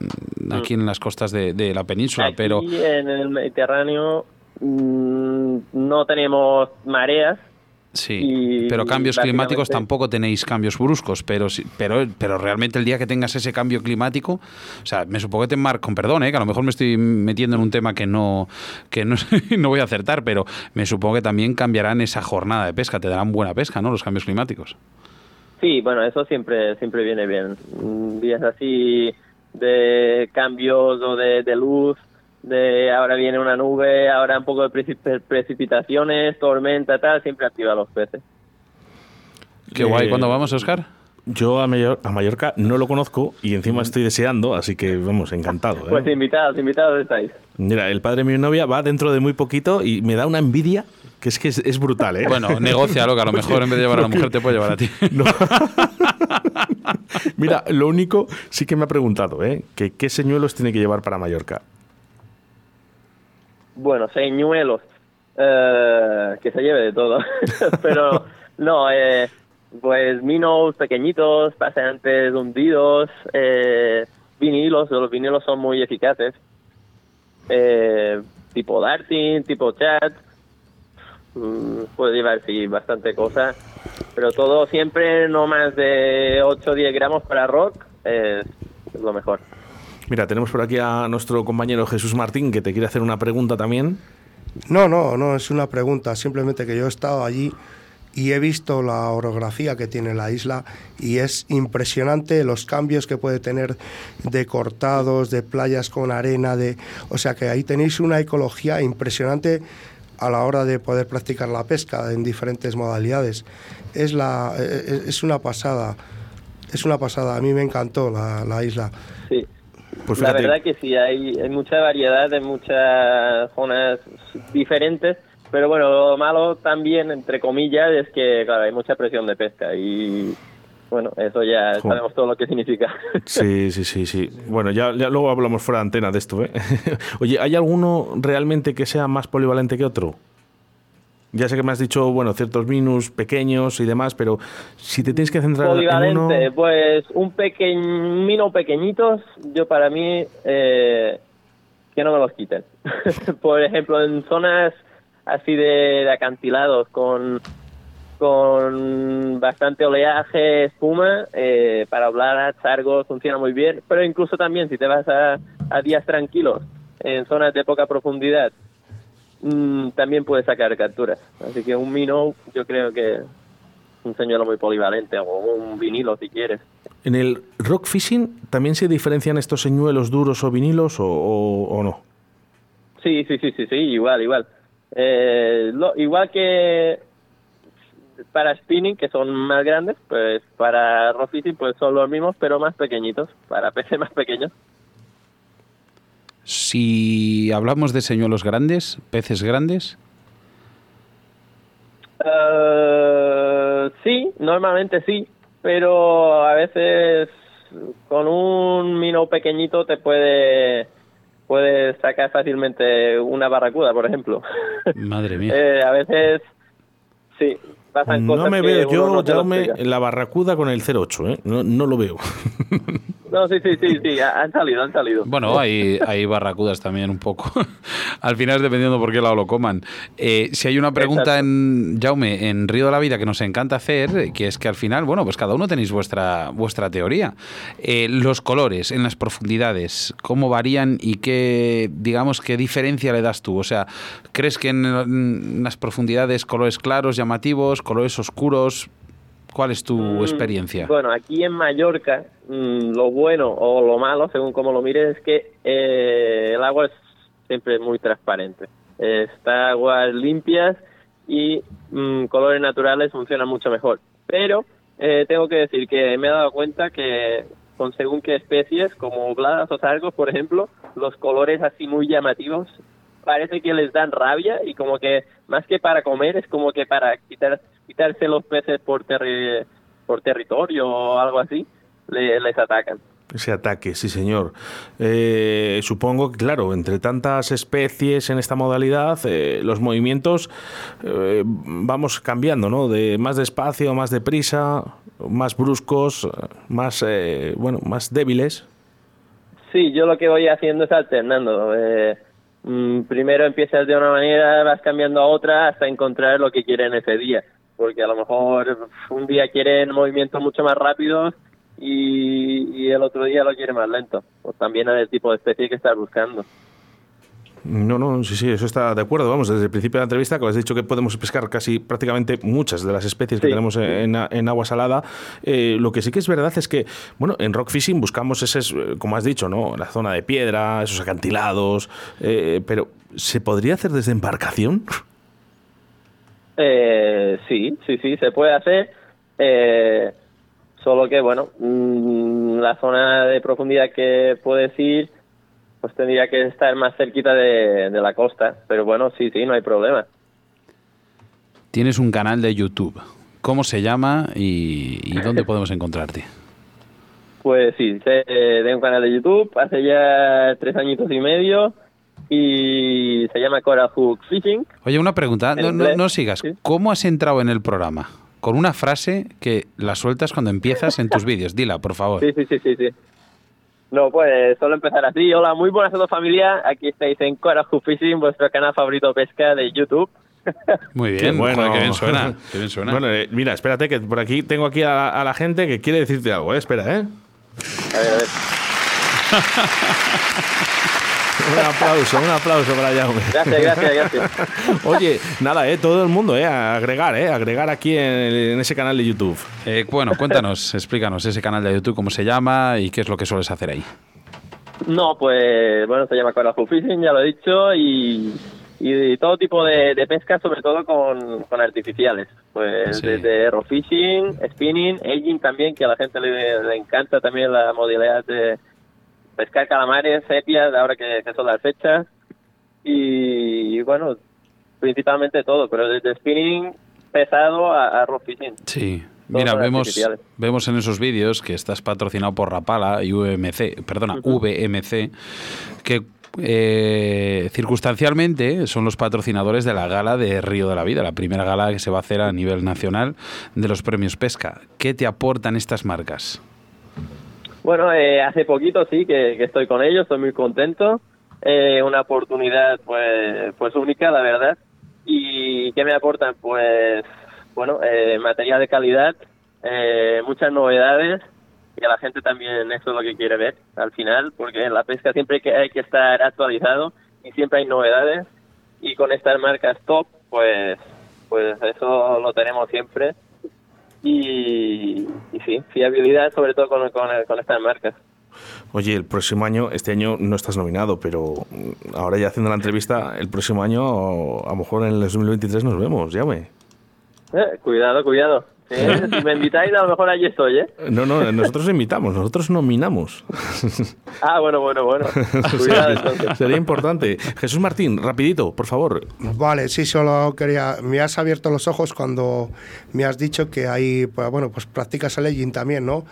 aquí en las costas de, la península,
aquí
pero...
en el Mediterráneo mm, no tenemos mareas,
Sí, pero cambios climáticos tampoco tenéis cambios bruscos, pero, pero, pero realmente el día que tengas ese cambio climático, o sea, me supongo que te mar con perdón, ¿eh? que a lo mejor me estoy metiendo en un tema que no, que no, no voy a acertar, pero me supongo que también cambiarán esa jornada de pesca, te darán buena pesca, ¿no? Los cambios climáticos.
Sí, bueno, eso siempre, siempre viene bien. Días así de cambios o de, de luz de ahora viene una nube, ahora un poco de precipitaciones, tormenta, tal, siempre activa los peces.
Qué guay. ¿Cuándo vamos, Oscar?
Yo a, a Mallorca no lo conozco y encima estoy deseando, así que vamos, encantado. ¿eh?
Pues invitados, invitados estáis.
Mira, el padre de mi novia va dentro de muy poquito y me da una envidia que es que es, brutal, ¿eh?
Bueno, negocia, que a lo mejor en vez de llevar a la mujer te puede llevar a ti.
Mira, lo único sí que me ha preguntado, ¿eh? Que qué señuelos tiene que llevar para Mallorca
bueno, señuelos, eh, que se lleve de todo, pero no, eh, pues minos pequeñitos, paseantes hundidos, eh, vinilos, los vinilos son muy eficaces, eh, tipo darting, tipo chat, mm, puede llevar sí bastante cosa, pero todo siempre no más de 8 o 10 gramos para rock es lo mejor.
Mira, tenemos por aquí a nuestro compañero Jesús Martín que te quiere hacer una pregunta también.
No, no, no es una pregunta, simplemente que yo he estado allí y he visto la orografía que tiene la isla y es impresionante los cambios que puede tener de cortados, de playas con arena, de, o sea que ahí tenéis una ecología impresionante a la hora de poder practicar la pesca en diferentes modalidades. Es, la, e, e, es una pasada, es una pasada, a mí me encantó la, la isla.
Sí, pues la verdad que sí, hay, hay mucha variedad en muchas zonas diferentes, pero bueno, lo malo también, entre comillas, es que claro, hay mucha presión de pesca y bueno, eso ya sabemos todo lo que significa.
Sí, sí, sí, sí. Bueno, ya, ya luego hablamos fuera de antena de esto. ¿eh? Oye, ¿hay alguno realmente que sea más polivalente que otro? Ya sé que me has dicho, bueno, ciertos minus pequeños y demás, pero si te tienes que centrar en uno...
pues un pequeño, mino pequeñitos, yo para mí, eh, que no me los quiten. Por ejemplo, en zonas así de, acantilados con con bastante oleaje, espuma, eh, para hablar sargos funciona muy bien, pero incluso también si te vas a, a días tranquilos, en zonas de poca profundidad, Mm, también puede sacar capturas. Así que un mino yo creo que un señuelo muy polivalente o un vinilo si quieres.
¿En el rock fishing también se diferencian estos señuelos duros o vinilos o, no?
Sí, sí, sí, sí, sí, igual, igual. Eh, igual que para spinning, que son más grandes, pues para rock fishing pues son los mismos, pero más pequeñitos, para peces más pequeños.
Si hablamos de señuelos grandes, peces grandes.
Uh, sí, normalmente sí, pero a veces con un mino pequeñito te puede puedes sacar fácilmente una barracuda, por ejemplo.
Madre mía.
eh, a veces sí, pasan cosas
No me veo yo, la barracuda con el 08, ¿eh? No, no lo veo.
No, sí, sí, sí, sí, han salido, han salido.
Bueno, hay, hay barracudas también un poco. Al final es dependiendo por qué lado lo coman. Eh, si hay una pregunta en Jaume, en Río de la Vida, que nos encanta hacer, que es que al final, bueno, pues cada uno tenéis vuestra, vuestra teoría. Eh, los colores en las profundidades, ¿cómo varían y qué, digamos, qué diferencia le das tú? O sea, ¿crees que en las profundidades colores claros, llamativos, colores oscuros? ¿Cuál es tu mm, experiencia?
Bueno, aquí en Mallorca, mm, lo bueno o lo malo, según como lo mires, es que eh, el agua es siempre muy transparente. Está aguas limpias y mm, colores naturales funcionan mucho mejor. Pero eh, tengo que decir que me he dado cuenta que con según qué especies, como bladas o sargos, por ejemplo, los colores así muy llamativos parece que les dan rabia y como que más que para comer es como que para quitar quitarse los peces por por territorio o algo así les atacan
Ese ataque, sí señor. Eh, supongo que, claro, entre tantas especies en esta modalidad, eh, los movimientos eh, vamos cambiando, ¿no? De más despacio, más deprisa, más bruscos, más, bueno, más débiles.
Sí, yo lo que voy haciendo es alternando. Mm, primero empiezas de una manera, vas cambiando a otra hasta encontrar lo que quieren ese día. Porque a lo mejor un día quieren movimientos mucho más rápidos y, el otro día lo quiere más lento. Pues también es el tipo de especie que estás buscando.
No, no, sí, sí, eso está de acuerdo. Vamos, desde el principio de la entrevista, que has dicho que podemos pescar casi prácticamente muchas de las especies que tenemos en, agua salada. Eh, lo que sí que es verdad es que, bueno, en rock fishing buscamos ese, eh, como has dicho, ¿no? La zona de piedra, esos acantilados, eh, pero ¿se podría hacer desde embarcación?
Sí, sí, sí, se puede hacer. Solo que, bueno, mm, la zona de profundidad que puedes ir, pues tendría que estar más cerquita de, la costa. Pero bueno, sí, sí, no hay problema.
Tienes un canal de YouTube. ¿Cómo se llama y, dónde podemos encontrarte?
Pues sí, tengo un canal de YouTube hace ya tres añitos y medio y se llama Coral Hook Fishing.
Oye, una pregunta, no, no, sigas. ¿Cómo has entrado en el programa? con una frase que la sueltas cuando empiezas en tus vídeos. Dila, por favor.
Sí, sí, sí, sí, sí. No, pues solo empezar así. Hola, muy buenas a todos familia. Aquí estáis en Corajú Fishing, vuestro canal favorito pesca de YouTube.
Muy bien, bueno, qué bien suena. Qué bien suena.
Bueno, eh, mira, espérate que por aquí tengo aquí a, la gente que quiere decirte algo, ¿eh? Espera, ¿eh? A ver, a ver. Un aplauso, un aplauso para Jaume.
Gracias, gracias, gracias.
Oye, nada, eh, todo el mundo, eh, agregar, eh, agregar aquí en, ese canal de YouTube.
Eh, bueno, cuéntanos, explícanos ese canal de YouTube, cómo se llama y qué es lo que sueles hacer ahí.
No, pues, bueno, se llama Coral Fishing, ya lo he dicho, y, y todo tipo de, pesca, sobre todo con, artificiales. Pues desde raw fishing, spinning, aging también, que a la gente le, le encanta también la modalidad de pescar calamares, sepias, ahora que, son las fechas. Y, bueno, principalmente todo, pero desde spinning pesado a, a fishing.
Sí. Mira, vemos, vemos en esos vídeos que estás patrocinado por Rapala y VMC, perdona, VMC, que eh, circunstancialmente son los patrocinadores de la gala de Río de la Vida, la primera gala que se va a hacer a nivel nacional de los premios Pesca. ¿Qué te aportan estas marcas?
Bueno, eh, hace poquito sí que, estoy con ellos, estoy muy contento. Eh, una oportunidad pues, pues única, la verdad. ¿Y qué me aportan? Pues, bueno, eh, material de calidad, eh, muchas novedades y a la gente también eso es lo que quiere ver al final, porque en la pesca siempre hay que estar actualizado y siempre hay novedades y con estas marcas top, pues, pues eso lo tenemos siempre y, sí, fiabilidad sobre todo con, con, estas marcas.
Oye, el próximo año, este año no estás nominado, pero ahora ya haciendo la entrevista, el próximo año, a lo mejor en el 2023 nos vemos, ya
Eh, cuidado, cuidado. si me invitáis, a lo mejor allí estoy, ¿eh?
No, no, nosotros invitamos, nosotros nominamos.
Ah, bueno, bueno, bueno.
Cuidado, Sería importante. Jesús Martín, rapidito, por favor.
Vale, sí, solo quería... Me has abierto los ojos cuando me has dicho que hay, pues, bueno, pues practicas el edging también, ¿no?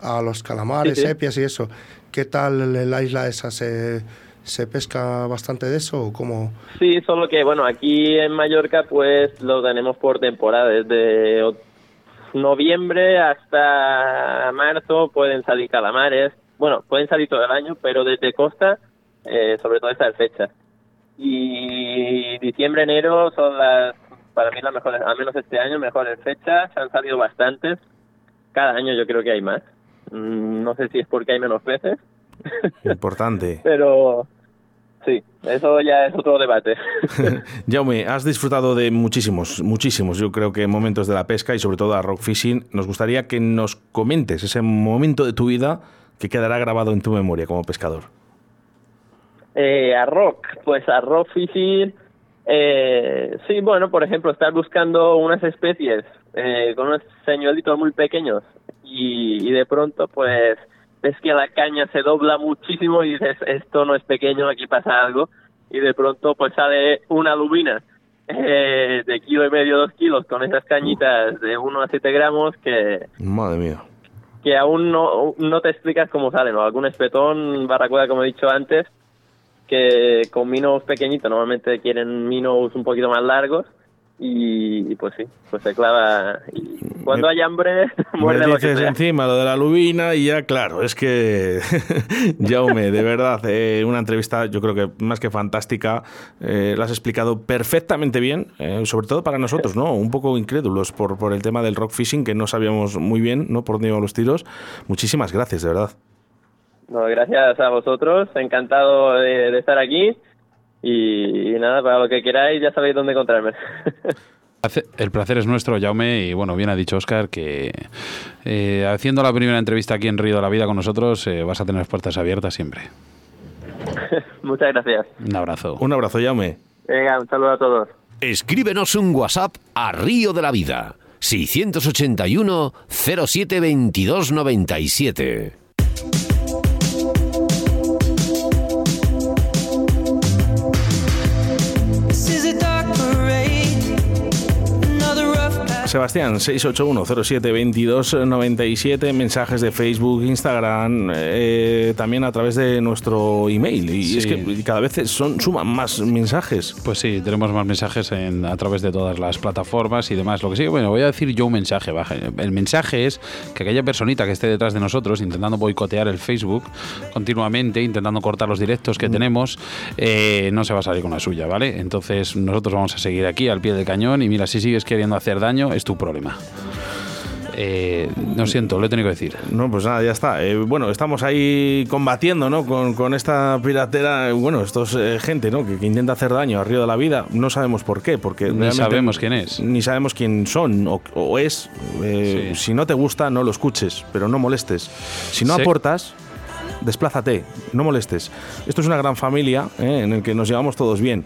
A los calamares, sepias y eso. ¿Qué tal en la isla esa? ¿Se, ¿Se pesca bastante de eso o cómo?
Sí, solo que, bueno, aquí en Mallorca pues lo tenemos por temporada, desde noviembre hasta marzo pueden salir calamares. Bueno, pueden salir todo el año, pero desde costa, eh, sobre todo estas fechas. Y diciembre, enero son las, para mí las mejores, al menos este año, mejores fechas. Han salido bastantes. Cada año yo creo que hay más. Mm, no sé si es porque hay menos peces.
Importante.
pero Sí, eso ya es otro debate.
Jaume, has disfrutado de muchísimos, muchísimos, yo creo que momentos de la pesca y sobre todo a rock fishing. Nos gustaría que nos comentes ese momento de tu vida que quedará grabado en tu memoria como pescador.
Eh, a rock, pues a rock fishing, eh, sí, bueno, por ejemplo, estar buscando unas especies eh, con unos señuelitos muy pequeños y, y de pronto, pues es que la caña se dobla muchísimo y dices, esto no es pequeño, aquí pasa algo, y de pronto pues sale una lubina eh, de kilo y medio, dos kilos, con esas cañitas de 1 a 7 gramos que...
Madre mía.
que aún no, no te explicas cómo salen, o algún espetón, barracuda, como he dicho antes, que con minos pequeñitos normalmente quieren minos un poquito más largos y, pues sí, pues se clava. Y cuando hay hambre, muerde
Me
lo que
dices
sea.
encima lo de la lubina y ya, claro, es que, Jaume, de verdad, eh, una entrevista yo creo que más que fantástica, eh, la has explicado perfectamente bien, eh, sobre todo para nosotros, ¿no? Un poco incrédulos por, por el tema del rock fishing, que no sabíamos muy bien, ¿no? Por dónde iban los tiros. Muchísimas gracias, de verdad.
No, gracias a vosotros, encantado de, de estar aquí. Y, y nada, para lo que queráis, ya sabéis dónde encontrarme.
El placer es nuestro, Jaume, y bueno, bien ha dicho Oscar que eh, haciendo la primera entrevista aquí en Río de la Vida con nosotros eh, vas a tener las puertas abiertas siempre.
Muchas gracias.
Un abrazo.
Un abrazo, Jaume.
Venga, un saludo a todos.
Escríbenos un WhatsApp a Río de la Vida. 681 07 22 97.
Sebastián, 681-07-2297, mensajes de Facebook, Instagram, eh, también a través de nuestro email. Y
Sí.
es que cada vez son, suman más mensajes.
Pues sí, tenemos más mensajes en- a través de todas las plataformas y demás. Lo que sí, bueno, voy a decir yo un mensaje. El mensaje es que aquella personita que esté detrás de nosotros intentando boicotear el Facebook continuamente, intentando cortar los directos que tenemos, eh, no se va a salir con la suya, ¿vale? Entonces nosotros vamos a seguir aquí al pie del cañón y mira, si sigues queriendo hacer daño, tu problema. Eh, lo siento, lo he tenido que decir.
No, pues nada, ya está. Eh, bueno, estamos ahí combatiendo, ¿no? Con, con esta piratera, bueno, estos eh, gente, ¿no? Que, que intenta hacer daño a Río de la Vida. No sabemos por qué, porque
Ni sabemos quién es.
Ni sabemos quién son o, o es. Eh,
Sí.
Si no te gusta, no lo escuches, pero no molestes. Si no
Sí.
aportas, desplázate, no molestes. Esto es una gran familia ¿eh? en el que nos llevamos todos bien.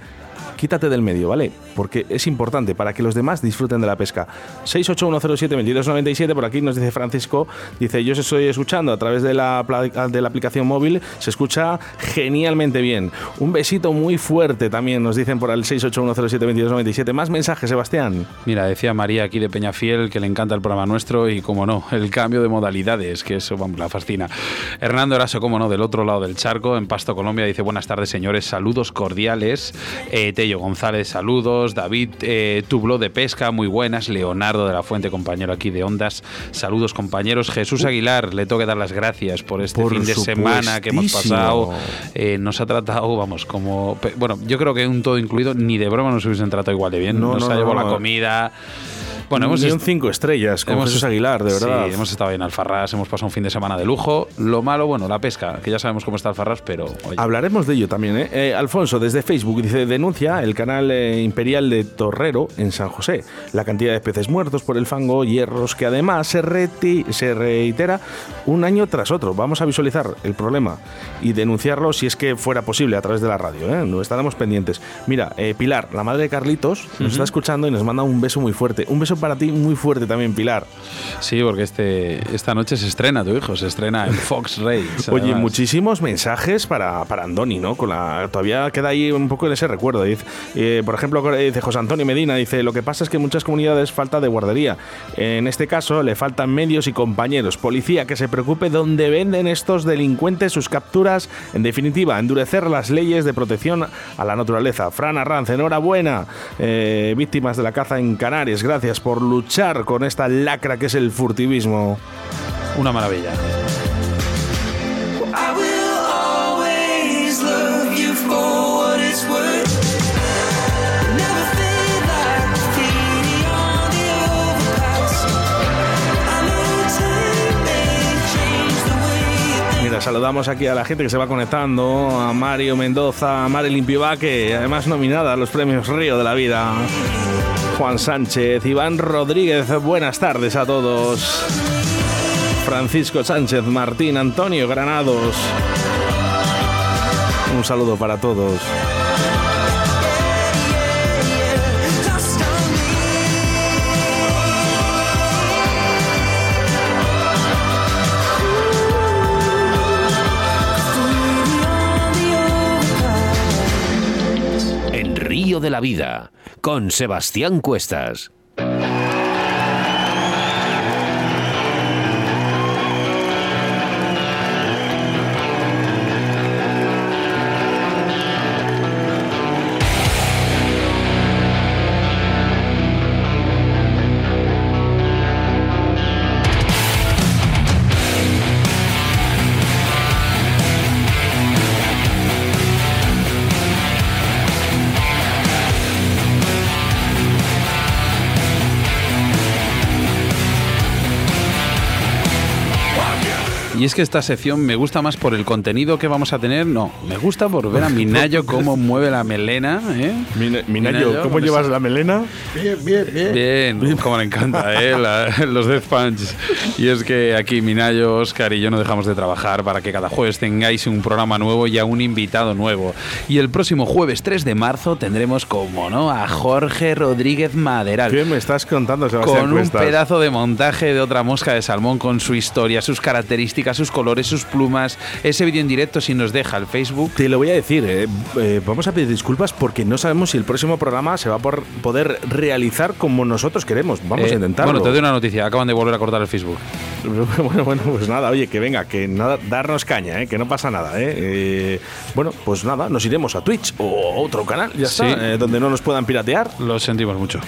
Quítate del medio, ¿vale? Porque es importante para que los demás disfruten de la pesca. 681072297, por aquí nos dice Francisco, dice, yo os estoy escuchando a través de la, de la aplicación móvil, se escucha genialmente bien. Un besito muy fuerte también nos dicen por el 681072297. Más mensajes, Sebastián.
Mira, decía María aquí de Peñafiel que le encanta el programa nuestro y, como no, el cambio de modalidades, que eso vamos, la fascina. Hernando Eraso, como no, del otro lado del charco, en Pasto, Colombia, dice buenas tardes, señores, saludos cordiales. Eh, Tello González, saludos. David eh, Tublo de Pesca, muy buenas. Leonardo de la Fuente, compañero aquí de Ondas, saludos, compañeros. Jesús Aguilar, le tengo que dar las gracias por este
Por
fin de semana que hemos pasado. Eh, nos ha tratado, vamos, como. Bueno, yo creo que un todo incluido, ni de broma nos hubiesen tratado igual de bien.
No,
nos
no,
ha llevado
no,
la comida. Bueno, hemos,
y un cinco estrellas con Jesús Aguilar, de verdad.
Sí, hemos estado en Alfarrás, hemos pasado un fin de semana de lujo. Lo malo, bueno, la pesca, que ya sabemos cómo está Alfarrás, pero. oye,
Hablaremos de ello también. ¿eh? Eh, Alfonso, desde Facebook, dice: denuncia el canal eh, imperial de Torrero en San José. La cantidad de peces muertos por el fango, hierros, que además se, reti- se reitera un año tras otro. Vamos a visualizar el problema y denunciarlo si es que fuera posible a través de la radio. ¿eh? No estaremos pendientes. Mira, eh, Pilar, la madre de Carlitos, nos está escuchando y nos manda un beso muy fuerte. Un beso para ti muy fuerte también, Pilar.
Sí, porque este, esta noche se estrena tu hijo, se estrena en Fox Race.
Oye, muchísimos mensajes para, para Andoni, ¿no? Con la, todavía queda ahí un poco en ese recuerdo. Dice, eh, por ejemplo, dice José Antonio Medina, dice, lo que pasa es que en muchas comunidades falta de guardería. En este caso le faltan medios y compañeros. Policía que se preocupe donde venden estos delincuentes sus capturas. En definitiva, endurecer las leyes de protección a la naturaleza. Fran Arranz, enhorabuena. Eh, víctimas de la caza en Canarias, gracias por luchar con esta lacra que es el furtivismo.
Una maravilla.
Saludamos aquí a la gente que se va conectando, a Mario Mendoza, a Marilyn Pivaque, además nominada a los premios Río de la Vida. Juan Sánchez, Iván Rodríguez, buenas tardes a todos. Francisco Sánchez, Martín, Antonio Granados. Un saludo para todos.
De la Vida, con Sebastián Cuestas.
Y es que esta sección me gusta más por el contenido que vamos a tener, no, me gusta por ver a Minayo cómo mueve la melena, ¿eh?
Mina- Minayo,
Minayo,
¿cómo llevas la melena?
Bien, bien, bien.
Bien, como le encanta, ¿eh? La- los Death Punch. Y es que aquí Minayo, Oscar y yo no dejamos de trabajar para que cada jueves tengáis un programa nuevo y a un invitado nuevo. Y el próximo jueves 3 de marzo tendremos, como no, a Jorge Rodríguez Maderal.
¿Qué me estás contando, Sebastián
Con un
Cuestas?
pedazo de montaje de otra mosca de salmón con su historia, sus características, sus colores, sus plumas. Ese vídeo en directo si nos deja el Facebook.
Te lo voy a decir, eh, eh, vamos a pedir disculpas porque no sabemos si el próximo programa se va a por- poder realizar como nosotros queremos. Vamos
Eh,
a intentarlo.
Bueno, te doy una noticia, acaban de volver a cortar el Facebook.
Bueno, bueno, pues nada, oye, que venga, que nada, darnos caña, ¿eh? que no pasa nada. ¿eh? Eh, bueno, pues nada, nos iremos a Twitch o a otro canal, ya
Sí.
está, eh, donde no nos puedan piratear.
Lo sentimos mucho.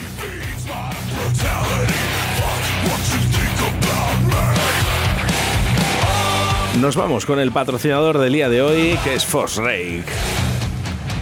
Nos vamos con el patrocinador del día de hoy, que es Fosrake.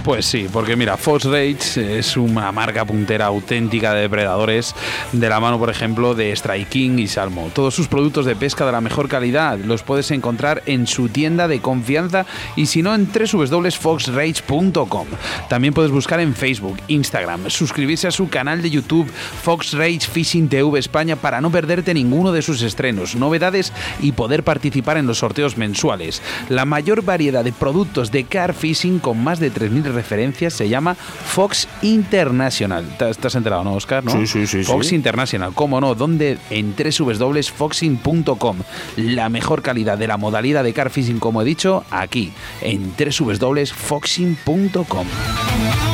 Pues sí, porque mira, Fox Rage es una marca puntera auténtica de depredadores, de la mano, por ejemplo, de Strike King y Salmo. Todos sus productos de pesca de la mejor calidad los puedes encontrar en su tienda de confianza y si no, en www.foxrage.com. También puedes buscar en Facebook, Instagram, suscribirse a su canal de YouTube Fox Rage Fishing TV España para no perderte ninguno de sus estrenos, novedades y poder participar en los sorteos mensuales. La mayor variedad de productos de car fishing con más de 3.000 referencias se llama Fox International. ¿Te te has enterado, no, Oscar? ¿no?
Sí, sí, sí,
Fox
sí.
International, cómo no, donde en www.foxing.com. La mejor calidad de la modalidad de car fishing, como he dicho, aquí, en www.foxing.com.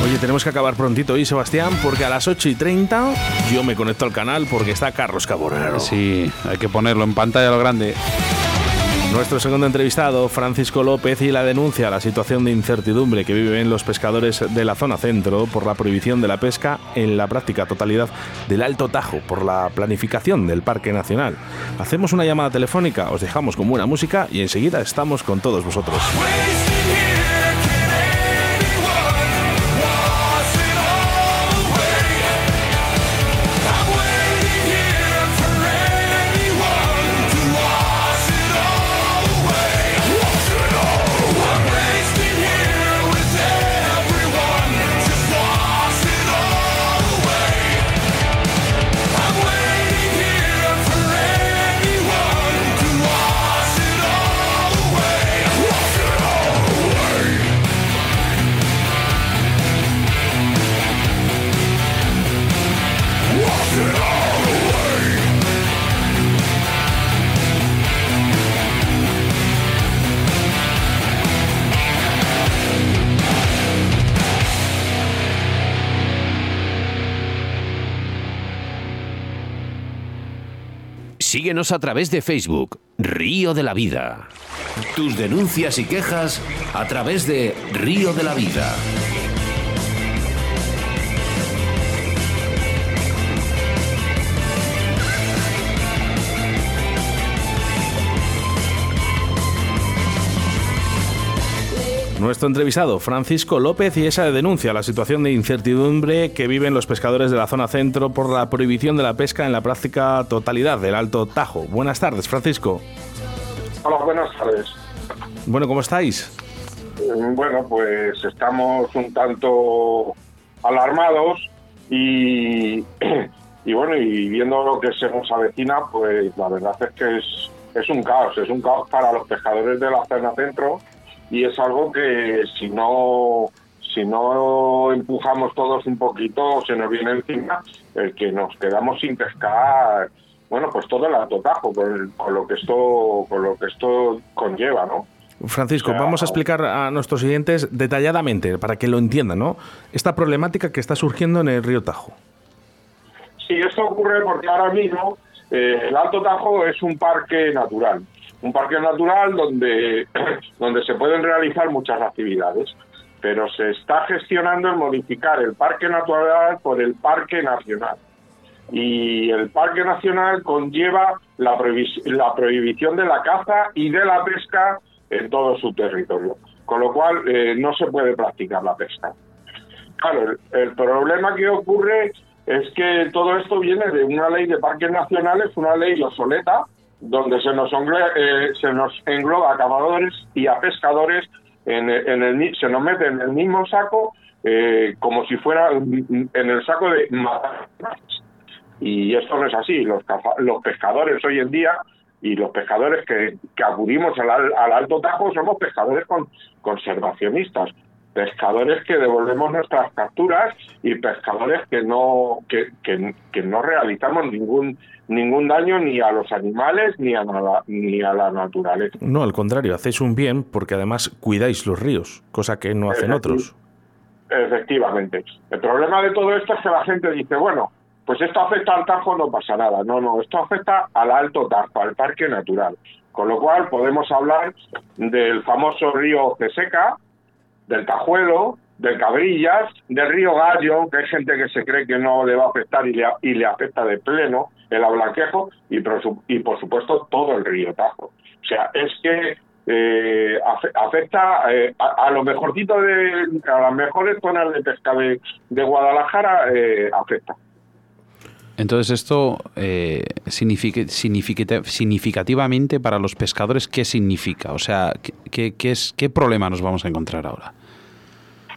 Oye, tenemos que acabar prontito hoy, Sebastián, porque a las 8 y 30 yo me conecto al canal porque está Carlos Caborero.
Sí, hay que ponerlo en pantalla lo grande.
Nuestro segundo entrevistado, Francisco López, y la denuncia a la situación de incertidumbre que viven los pescadores de la zona centro por la prohibición de la pesca en la práctica totalidad del Alto Tajo por la planificación del Parque Nacional. Hacemos una llamada telefónica, os dejamos con buena música y enseguida estamos con todos vosotros.
A través de Facebook, Río de la Vida. Tus denuncias y quejas a través de Río de la Vida.
Nuestro entrevistado, Francisco López, y esa denuncia la situación de incertidumbre que viven los pescadores de la zona centro por la prohibición de la pesca en la práctica totalidad del Alto Tajo. Buenas tardes, Francisco.
Hola, buenas tardes.
Bueno, ¿cómo estáis?
Mm, Bueno, pues estamos un tanto alarmados y, y bueno, y viendo lo que se nos avecina, pues la verdad es que es, es un caos, es un caos para los pescadores de la zona centro y es algo que si no si no empujamos todos un poquito se nos viene encima el que nos quedamos sin pescar bueno pues todo el alto tajo con, con lo que esto con lo que esto conlleva no
Francisco, vamos a explicar a nuestros siguientes detalladamente para que lo entiendan, ¿no? Esta problemática que está surgiendo en el río Tajo.
Sí, esto ocurre porque ahora mismo eh, el Alto Tajo es un parque natural. Un parque natural donde, donde se pueden realizar muchas actividades, pero se está gestionando el modificar el parque natural por el parque nacional. Y el parque nacional conlleva la, la prohibición de la caza y de la pesca en todo su territorio, con lo cual eh, no se puede practicar la pesca. Claro, el, el problema que ocurre es que todo esto viene de una ley de parques nacionales, una ley obsoleta, donde se nos, engloba, eh, se nos engloba a cazadores y a pescadores, en en el se nos mete en el mismo saco eh, como si fuera en el saco de matar. Y esto no es así. Los, los pescadores hoy en día y los pescadores que, que acudimos al- al Alto Tajo somos pescadores con, conservacionistas, pescadores que devolvemos nuestras capturas y pescadores que no que, que, que no realizamos ningún ningún daño ni a los animales ni a la, ni a la naturaleza.
No, al contrario, hacéis un bien porque además cuidáis los ríos, cosa que no hacen otros.
Efectivamente. El problema de todo esto es que la gente dice, bueno, pues esto afecta al Tajo, no pasa nada. No, no, esto afecta al Alto Tajo, al Parque Natural. Con lo cual podemos hablar del famoso río Ceseca, del Tajuelo, del Cabrillas, del río Gallo, que hay gente que se cree que no le va a afectar y le, y le afecta de pleno, el Ablanquejo, y por, y por supuesto todo el río Tajo. O sea, es que eh, afe- afecta eh, a, a lo mejorcito de a las mejores zonas de pesca de, de Guadalajara eh, afecta.
Entonces esto eh, significa, significa- significativamente para los pescadores, ¿qué significa? O sea, ¿qué, qué, es, ¿qué problema nos vamos a encontrar ahora?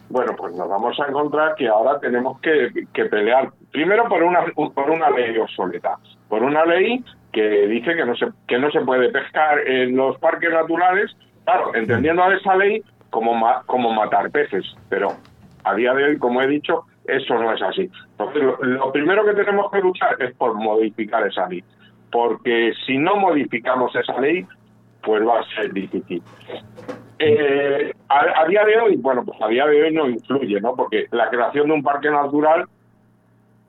Bueno, pues nos vamos a encontrar que ahora tenemos que, pelear primero por una por una ley obsoleta, por una ley que dice que no se que no se puede pescar en los parques naturales, claro, entendiendo a esa ley como como matar peces, pero a día de hoy, como he dicho, eso no es así. Lo, primero que tenemos que luchar es por modificar esa ley, porque si no modificamos esa ley, pues va a ser difícil. Eh, a, a día de hoy, bueno, pues a día de hoy no influye, ¿no? Porque la creación de un parque natural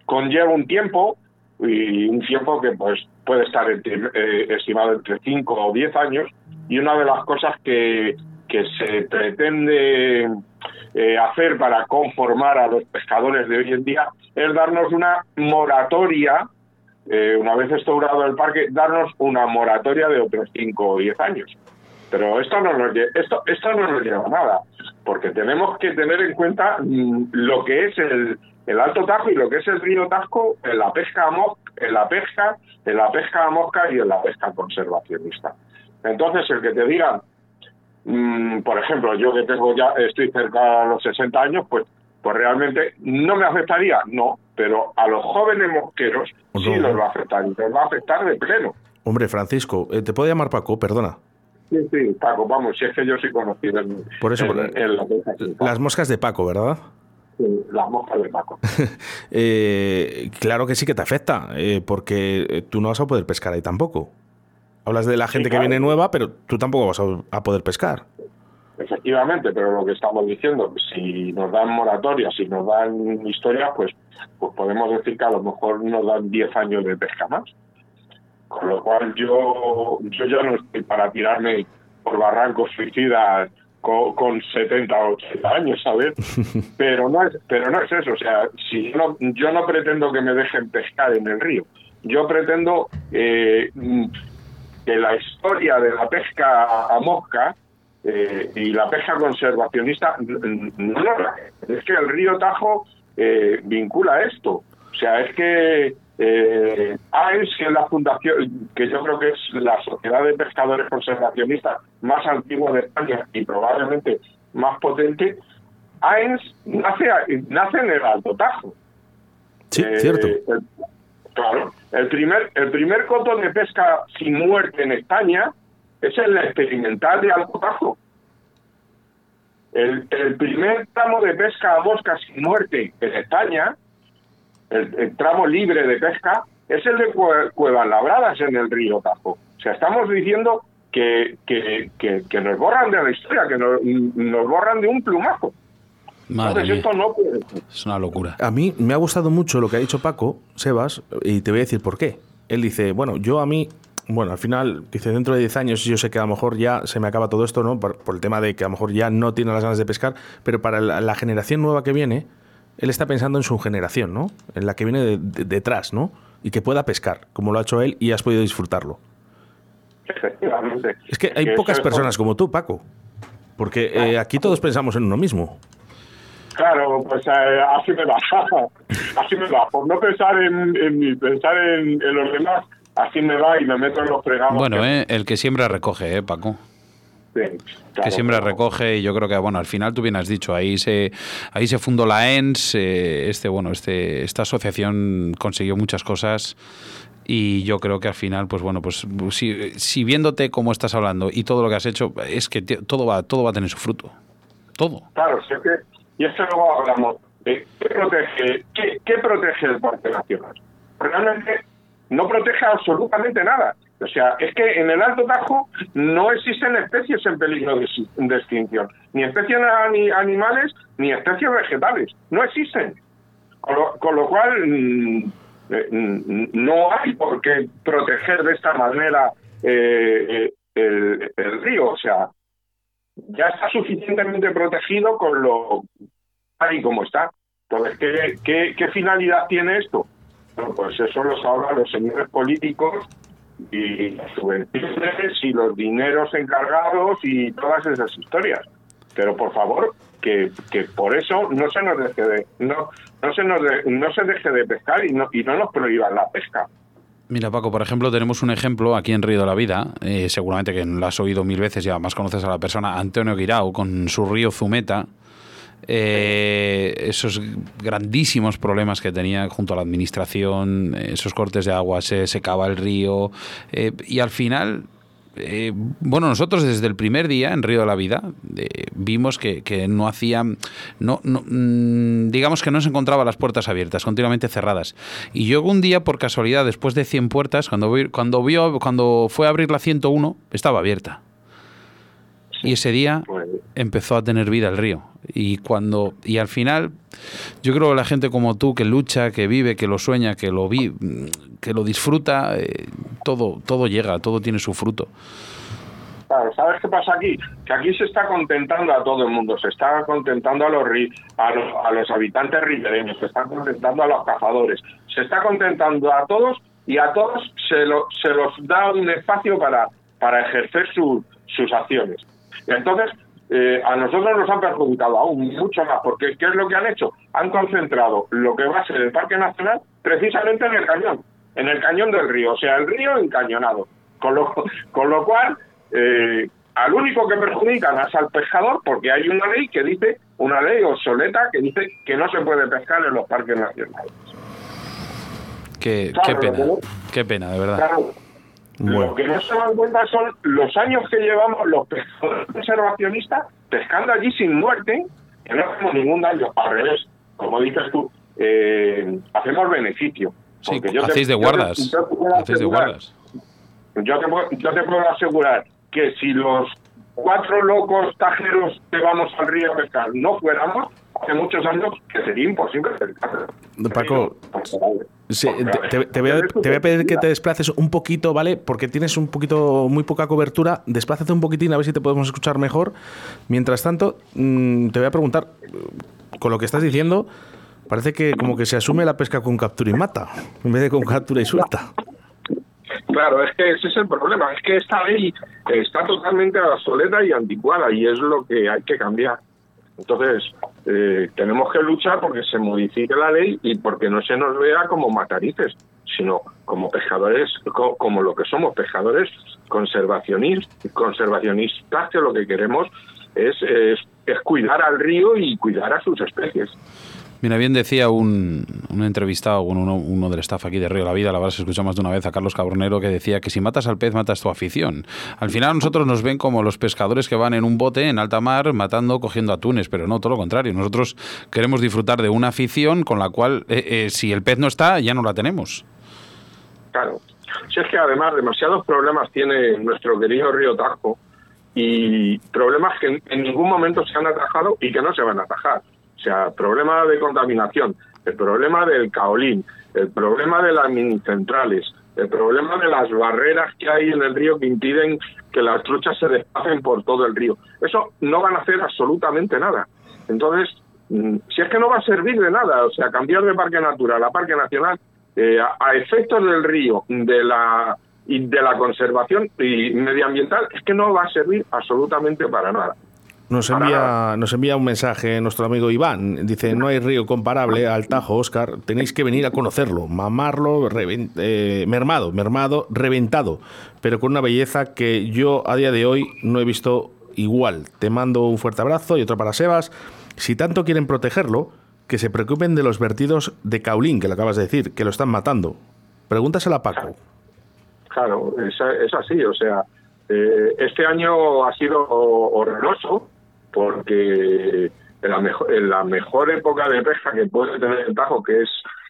conlleva un tiempo y un tiempo que pues puede estar entre, eh, estimado entre 5 o 10 años y una de las cosas que, que se pretende eh, hacer para conformar a los pescadores de hoy en día es darnos una moratoria eh, una vez instaurado el parque, darnos una moratoria de otros 5 o 10 años. Pero esto no nos, esto, esto no nos lleva a nada, porque tenemos que tener en cuenta mm, lo que es el, el Alto Tajo y lo que es el río Tasco en la pesca a mosca, en la pesca, en la pesca a mosca y en la pesca conservacionista. Entonces, el que te digan, mm, por ejemplo, yo que tengo ya, estoy cerca a los 60 años, pues, pues realmente no me afectaría, no, pero a los jóvenes mosqueros sí los va a afectar y los va a afectar de pleno.
Hombre, Francisco, eh, ¿te puedo llamar Paco? Perdona.
Sí, sí, Paco, vamos, si es que yo sí conocido en,
Por eso,
en-
por-
en la pesca, sí,
Las moscas de Paco, ¿verdad?
las moscas de Paco.
Eh, claro que sí que te afecta, eh, porque eh, tú no vas a poder pescar ahí tampoco. Hablas de la gente que
claro.
viene nueva, pero tú tampoco vas a, a poder pescar.
Efectivamente, pero lo que estamos diciendo, si nos dan moratorias, si nos dan historias, pues, pues podemos decir que a lo mejor nos dan 10 años de pesca más. Con lo cual yo, yo ya no estoy para tirarme por barrancos suicidas con, con 70 o 80 años, ¿sabes? Pero no es, pero no es eso. O sea, si yo no, yo no pretendo que me dejen pescar en el río. Yo pretendo eh, que la historia de la pesca a mosca eh, y la pesca conservacionista no es que el río Tajo eh, vincula esto. O sea es que eh, AES que es la fundación que yo creo que es la sociedad de pescadores conservacionistas más antigua de España y probablemente más potente AES nace, nace en el Alto Tajo.
Sí,
eh,
cierto.
Claro. El primer, el primer coto de pesca sin muerte en España es el experimental de Alto Tajo. El, el primer tramo de pesca a mosca sin muerte en España, el, el tramo libre de pesca, es el de Cue- Cuevas Labradas en el río Tajo. O sea, estamos diciendo que, que, que, que nos borran de la historia, que nos, nos borran de un plumazo.
Madre mía,
esto no puede ser.
es una locura.
A mí me ha gustado mucho lo que ha dicho Paco, Sebas, y te voy a decir por qué. Él dice, bueno, yo a mí, bueno, al final, dice, dentro de 10 años yo sé que a lo mejor ya se me acaba todo esto, ¿no? Por, por el tema de que a lo mejor ya no tiene las ganas de pescar, pero para la, la generación nueva que viene, él está pensando en su generación, ¿no? En la que viene de- de- detrás, ¿no? Y que pueda pescar, como lo ha hecho él y has podido disfrutarlo.
Efectivamente.
Es que hay pocas personas como tú, Paco. Porque eh, aquí todos pensamos en uno mismo.
Claro, pues eh, así me va. así me va. Por no pensar en, en mí, pensar en, en los demás, así me va y me meto en los fregados.
Bueno, eh, el que siembra recoge, ¿eh, Paco?
Sí, claro,
que siembra
pero-
recoge y yo creo que bueno al final tú bien has dicho ahí se ahí se fundó la ENS eh, este bueno este esta asociación consiguió muchas cosas y yo creo que al final pues bueno pues si, si viéndote cómo estás hablando y todo lo que has hecho es que te- todo va todo va a tener su fruto todo
Claro, si es que, y es que luego hablamos, de ¿qué protege, qué, protege el Parque Nacional? Realmente no protege absolutamente nada. O sea, es que en el Alto Tajo no existen especies en peligro de, extinción, ni especies ani- animales ni especies vegetales, no existen. Con lo, cual, mm, mm, no hay por qué proteger de esta manera eh, eh, el, río. O sea, ya está suficientemente protegido con lo y como está. Entonces, ¿qué, qué, finalidad tiene esto? Bueno, pues eso lo sabrán los señores políticos y las subvenciones y los dineros encargados y todas esas historias. Pero por favor, que, que por eso no se nos deje de, no, no se nos de- no se deje de pescar y no, y no nos prohíban la pesca.
Mira, Paco, por ejemplo, tenemos un ejemplo aquí en Río de la Vida, eh, seguramente que lo has oído mil veces y además conoces a la persona, Antonio Guirao, con su río Zumeta, eh, esos grandísimos problemas que tenía junto a la administración, esos cortes de agua, se secaba el río, eh, y al final... eh, bueno, nosotros desde el primer día en Río de la Vida vimos que, que no hacían, no, mm, digamos que no se encontraba las puertas abiertas, continuamente cerradas. Y yo un día, por casualidad, después de 100 puertas, cuando, cuando, vio, cuando fue a abrir la 101, estaba abierta. Y ese día empezó a tener vida el río. Y cuando y al final, yo creo que la gente como tú que lucha, que vive, que lo sueña, que lo vi, que lo disfruta, eh, todo todo llega, todo tiene su fruto.
Claro, ¿sabes qué pasa aquí? Que aquí se está contentando a todo el mundo, se está contentando a los, a los, a los habitantes ribereños, se está contentando a los cazadores, se está contentando a todos y a todos se, lo- se los da un espacio para, para ejercer su- sus acciones. Entonces, eh, a nosotros nos han perjudicado aún mucho más, porque ¿qué es lo que han hecho? Han concentrado lo que va a ser el Parque Nacional precisamente en el cañón, en el cañón del río, o sea, el río encañonado. Con lo, con lo cual, eh, al único que perjudican es al pescador, porque hay una ley que dice, una ley obsoleta que dice que no se puede pescar en los parques nacionales.
Qué, pena, qué pena, de verdad.
Claro, Lo que no se dan cuenta son los años que llevamos los pescadores conservacionistas pescando allí sin muerte, que no hacemos ningún daño. Al revés, como dices tú, eh, hacemos beneficio.
Sí,
te-
hacéis de
yo te-
guardas,
yo te
de guardas.
Yo te, puedo- yo te puedo asegurar que si los cuatro locos tajeros que vamos al río a pescar no fuéramos, hace muchos años que sería imposible pescar.
Paco, Sí, te, voy a, te voy a pedir que te desplaces un poquito, ¿vale? Porque tienes un poquito, muy poca cobertura. Desplázate un poquitín a ver si te podemos escuchar mejor. Mientras tanto, mm, te voy a preguntar, con lo que estás diciendo, parece que como que se asume la pesca con captura y mata, en vez de con captura y suelta.
Claro, es que ese es el problema. Es que esta ley está totalmente obsoleta y anticuada y es lo que hay que cambiar. Entonces, eh, tenemos que luchar porque se modifique la ley y porque no se nos vea como matarices, sino como pescadores, co- como lo que somos, pescadores conservacionistas, conservacionistas que lo que queremos es, es cuidar al río y cuidar a sus especies.
Mira, bien decía un, un entrevistado, uno, uno del staff aquí de Río la Vida, la verdad se escuchó más de una vez a Carlos Cabronero, que decía que si matas al pez, matas tu afición. Al final nosotros nos ven como los pescadores que van en un bote en alta mar matando, cogiendo atunes, pero no, todo lo contrario. Nosotros queremos disfrutar de una afición con la cual, eh, eh, si el pez no está, ya no la tenemos.
Claro. Si es que además demasiados problemas tiene nuestro querido río Tajo y problemas que en ningún momento se han atajado y que no se van a atajar. O sea, problema de contaminación, el problema del caolín, el problema de las minicentrales, el problema de las barreras que hay en el río que impiden que las truchas se desplacen por todo el río. Eso no van a hacer absolutamente nada. Entonces, mm, si es que no va a servir de nada, o sea, cambiar de parque natural a parque nacional, eh, a, a efectos del río, de la y de la conservación y medioambiental, es que no va a servir absolutamente para nada.
Nos envía, nos envía un mensaje nuestro amigo Iván. Dice, no hay río comparable al Tajo, Oscar. Tenéis que venir a conocerlo, mamarlo, reven- eh, mermado, mermado, reventado, pero con una belleza que yo a día de hoy no he visto igual. Te mando un fuerte abrazo y otro para Sebas. Si tanto quieren protegerlo, que se preocupen de los vertidos de Caulín, que lo acabas de decir, que lo están matando. Pregúntasela a Paco.
Claro, es, es así. O sea, eh, este año ha sido horroroso porque en la, mejor, en la mejor época de pesca que puede tener el Tajo, que es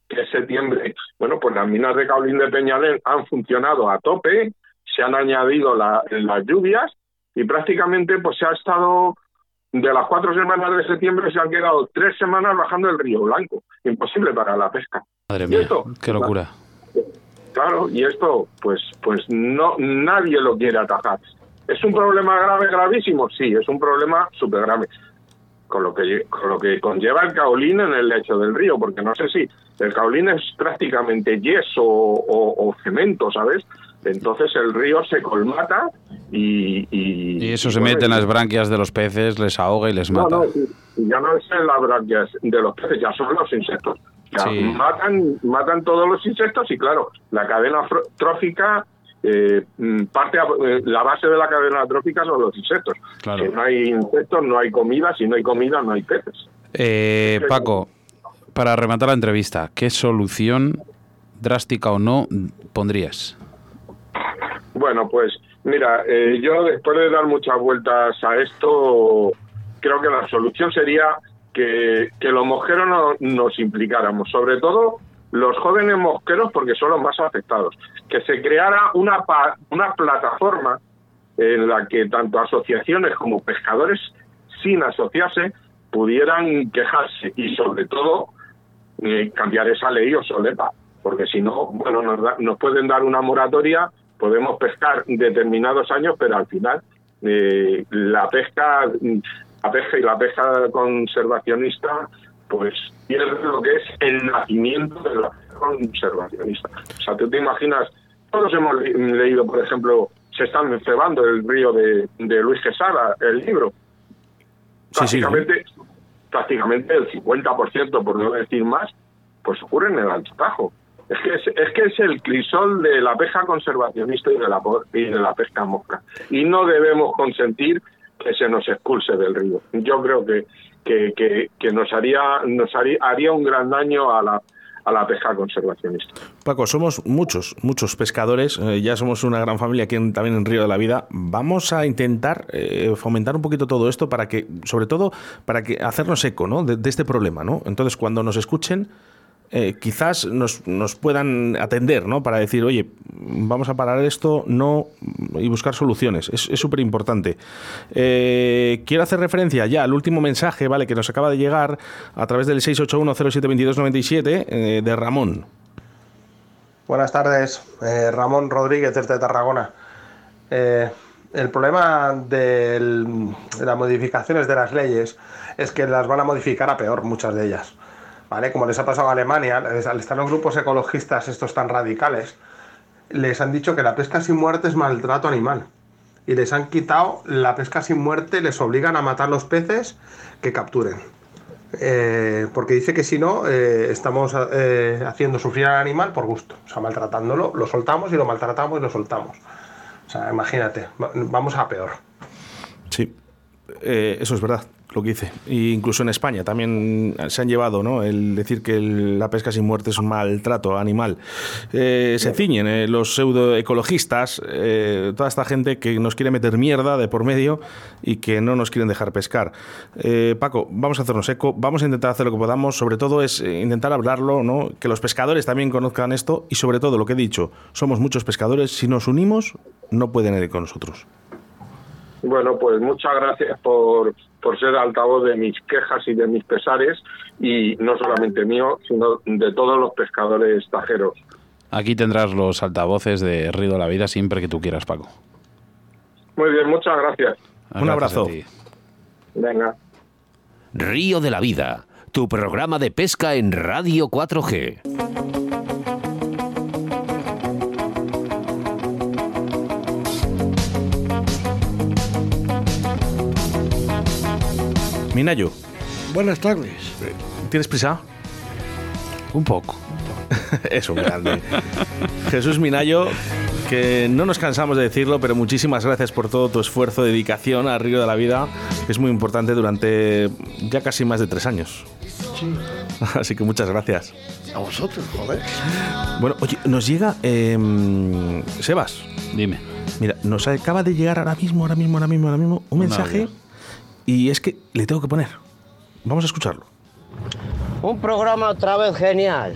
que es septiembre, bueno, pues las minas de Caulín de Peñalén han funcionado a tope, se han añadido la- las lluvias y prácticamente pues se ha estado de las cuatro semanas de septiembre se han quedado tres semanas bajando el río Blanco. Imposible para la pesca.
Madre
¿Y
mía,
esto?
qué locura.
Claro, y esto, pues, pues no, nadie lo quiere atajar. ¿Es un problema grave, gravísimo? Sí, es un problema súper grave. Con lo, que, con lo que conlleva el caolín en el lecho del río, porque no sé si el caolín es prácticamente yeso o, o cemento, ¿sabes? Entonces el río se colmata y... Y,
Y eso se
bueno,
mete en las branquias de los peces, les ahoga y les
no,
mata.
no, ya no es en las branquias de los peces, ya son los insectos. Ya
Sí.
matan, matan todos los insectos y claro, la cadena trófica, eh, mm, parte eh, la base de la cadena trófica son los insectos.
Claro.
Si no hay insectos, no hay comida, si no hay comida, no hay peces.
Eh, Paco, para rematar la entrevista, ¿qué solución, drástica o no, pondrías?
Bueno, pues mira, eh, yo después de dar muchas vueltas a esto, creo que la solución sería que, que los mosqueros no- nos implicáramos, sobre todo los jóvenes mosqueros porque son los más afectados, que se creara una, pa- una plataforma en la que tanto asociaciones como pescadores sin asociarse pudieran quejarse y sobre todo eh, cambiar esa ley obsoleta, porque si no, bueno, nos, da- nos pueden dar una moratoria, podemos pescar determinados años, pero al final eh, la pesca, la pesca y la pesca conservacionista, pues pierde lo que es el nacimiento de la pesca conservacionista. O sea, tú te imaginas, todos hemos le- leído, por ejemplo, se están cebando el río de, de Luis Quesada, el libro.
Sí, sí.
Prácticamente, prácticamente el 50%, por no decir más, pues ocurre en el Alto Tajo. Es que es, es que es el crisol de la pesca conservacionista y de la, y de la pesca mosca. Y no debemos consentir que se nos expulse del río. Yo creo que, que, que, que nos haría nos haría, haría un gran daño a la, a la pesca conservacionista.
Paco, somos muchos, muchos pescadores, eh, ya somos una gran familia aquí también en Río de la Vida. Vamos a intentar eh, fomentar un poquito todo esto para que, sobre todo, para que hacernos eco ¿no? de, de este problema. ¿no? Entonces, cuando nos escuchen, eh, quizás nos, puedan atender, ¿no? Para decir, oye, vamos a parar esto, no, y buscar soluciones. Es súper importante. quiero hacer referencia ya al último mensaje, ¿vale? Que nos acaba de llegar a través del 681072297 eh, de Ramón.
Buenas tardes, eh, Ramón Rodríguez desde Tarragona. Eh, el problema de las modificaciones de las leyes es que las van a modificar a peor muchas de ellas. ¿Vale? Como les ha pasado a Alemania, al estar los grupos ecologistas estos tan radicales, les han dicho que la pesca sin muerte es maltrato animal. Y les han quitado la pesca sin muerte, les obligan a matar los peces que capturen. Eh, porque dice que si no, eh, estamos eh, haciendo sufrir al animal por gusto. O sea, maltratándolo, lo soltamos y lo maltratamos y lo soltamos. O sea, imagínate, va- vamos a peor.
Sí, eh, eso es verdad, lo que dice. E incluso en España también se han llevado ¿no? el decir que el- la pesca sin muerte es un maltrato animal. Eh, se ciñen eh, los pseudoecologistas, eh, toda esta gente que nos quiere meter mierda de por medio y que no nos quieren dejar pescar. Eh, Paco, vamos a hacernos eco, vamos a intentar hacer lo que podamos, sobre todo es intentar hablarlo, ¿no? que los pescadores también conozcan esto y sobre todo lo que he dicho, somos muchos pescadores, si nos unimos no pueden ir con nosotros.
Bueno, pues muchas gracias por, por ser altavoz de mis quejas y de mis pesares, y no solamente mío, sino de todos los pescadores tajeros.
Aquí tendrás los altavoces de Río de la Vida siempre que tú quieras, Paco.
Muy bien, muchas gracias.
Un abrazo.
Venga.
Río de la Vida, tu programa de pesca en Radio 4G.
Minayo,
Buenas tardes.
¿tienes prisa?
Un poco.
Eso, grande. Jesús Minayo, que no nos cansamos de decirlo, pero muchísimas gracias por todo tu esfuerzo, dedicación a Río de la Vida, que es muy importante durante ya casi más de tres años.
Sí.
Así que muchas gracias.
A vosotros, joder.
Bueno, oye, nos llega em, Sebas.
Dime.
Mira, nos acaba de llegar ahora mismo, ahora mismo, ahora mismo, ahora mismo un
Un
mensaje
audio.
Y es que le tengo que poner. Vamos a escucharlo.
Un programa otra vez genial.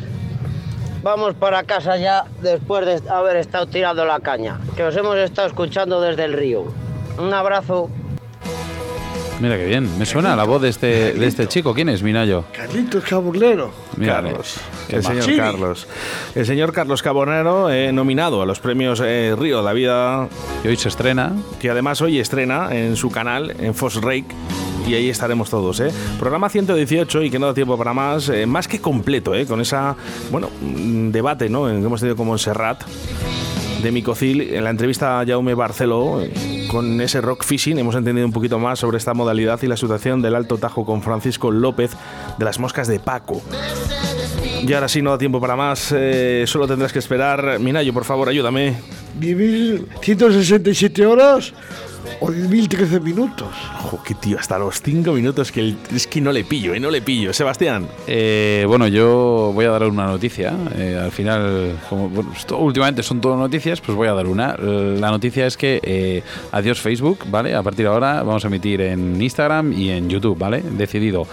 Vamos para casa ya después de haber estado tirando la caña, que os hemos estado escuchando desde el río. Un abrazo.
Mira qué bien. Me suena la voz de este, de este chico. ¿Quién es, Minayo?
Carlitos.
Mira,
Carlos, el señor. Carlos. El señor Carlos Cabonero, eh, nominado a los premios eh, Río de la Vida,
Que hoy se estrena.
que además hoy estrena en su canal, en Foss Rake. Y ahí estaremos todos, ¿eh? Programa 118 y que no da tiempo para más, eh, más que completo, ¿eh? Con esa, bueno, mm, debate, ¿no? Que hemos tenido como en Serrat de Micocil, en la entrevista a Jaume Barceló, eh, con ese rock fishing, hemos entendido un poquito más sobre esta modalidad y la situación del Alto Tajo con Francisco López de las moscas de Paco. Y ahora sí, no da tiempo para más, eh, solo tendrás que esperar. Minayo, por favor, ayúdame.
Vivir 167 horas o 10.013 minutos.
Ojo, qué tío, hasta los cinco minutos que el- es que no le pillo, ¿eh? No le pillo. Sebastián.
Eh, bueno, yo voy a dar una noticia. Eh, al final, como bueno, esto últimamente son todo noticias, pues voy a dar una. La noticia es que eh, adiós Facebook, ¿vale? A partir de ahora vamos a emitir en Instagram y en YouTube, ¿vale? Decidido.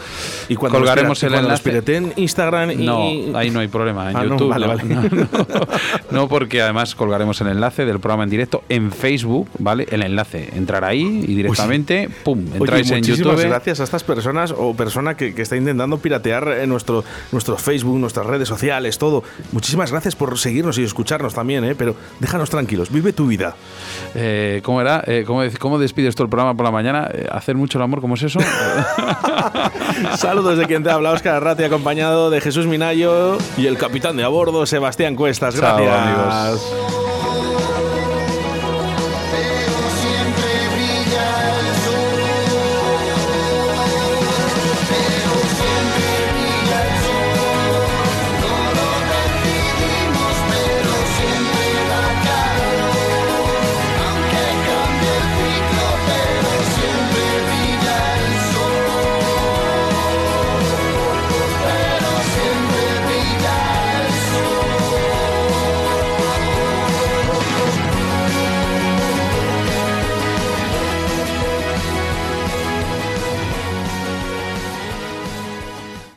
Y cuando
colgaremos el
cuando
enlace.
pireten Instagram y...
No, ahí no hay problema. En
Ah, no,
YouTube.
vale,
no,
vale.
no, no. No, porque además colgaremos el enlace del programa en directo en Facebook, ¿vale? El enlace. Entrar ahí y directamente, ¡pum!
Oye,
Entráis en
muchísimas
YouTube.
gracias a estas personas o persona que, que está intentando piratear eh, nuestro, nuestro Facebook, nuestras redes sociales, todo. Muchísimas gracias por seguirnos y escucharnos también, ¿eh? Pero déjanos tranquilos, vive tu vida.
Eh, ¿Cómo era? Eh, ¿cómo, ¿Cómo despides tú el programa por la mañana? ¿Hacer mucho el amor? ¿Cómo es eso?
Saludos de quien te habla, Oscar Arrati, acompañado de Jesús Minayo y el capitán de a bordo, Sebastián Cuestas.
Chao,
Gracias.
amigos.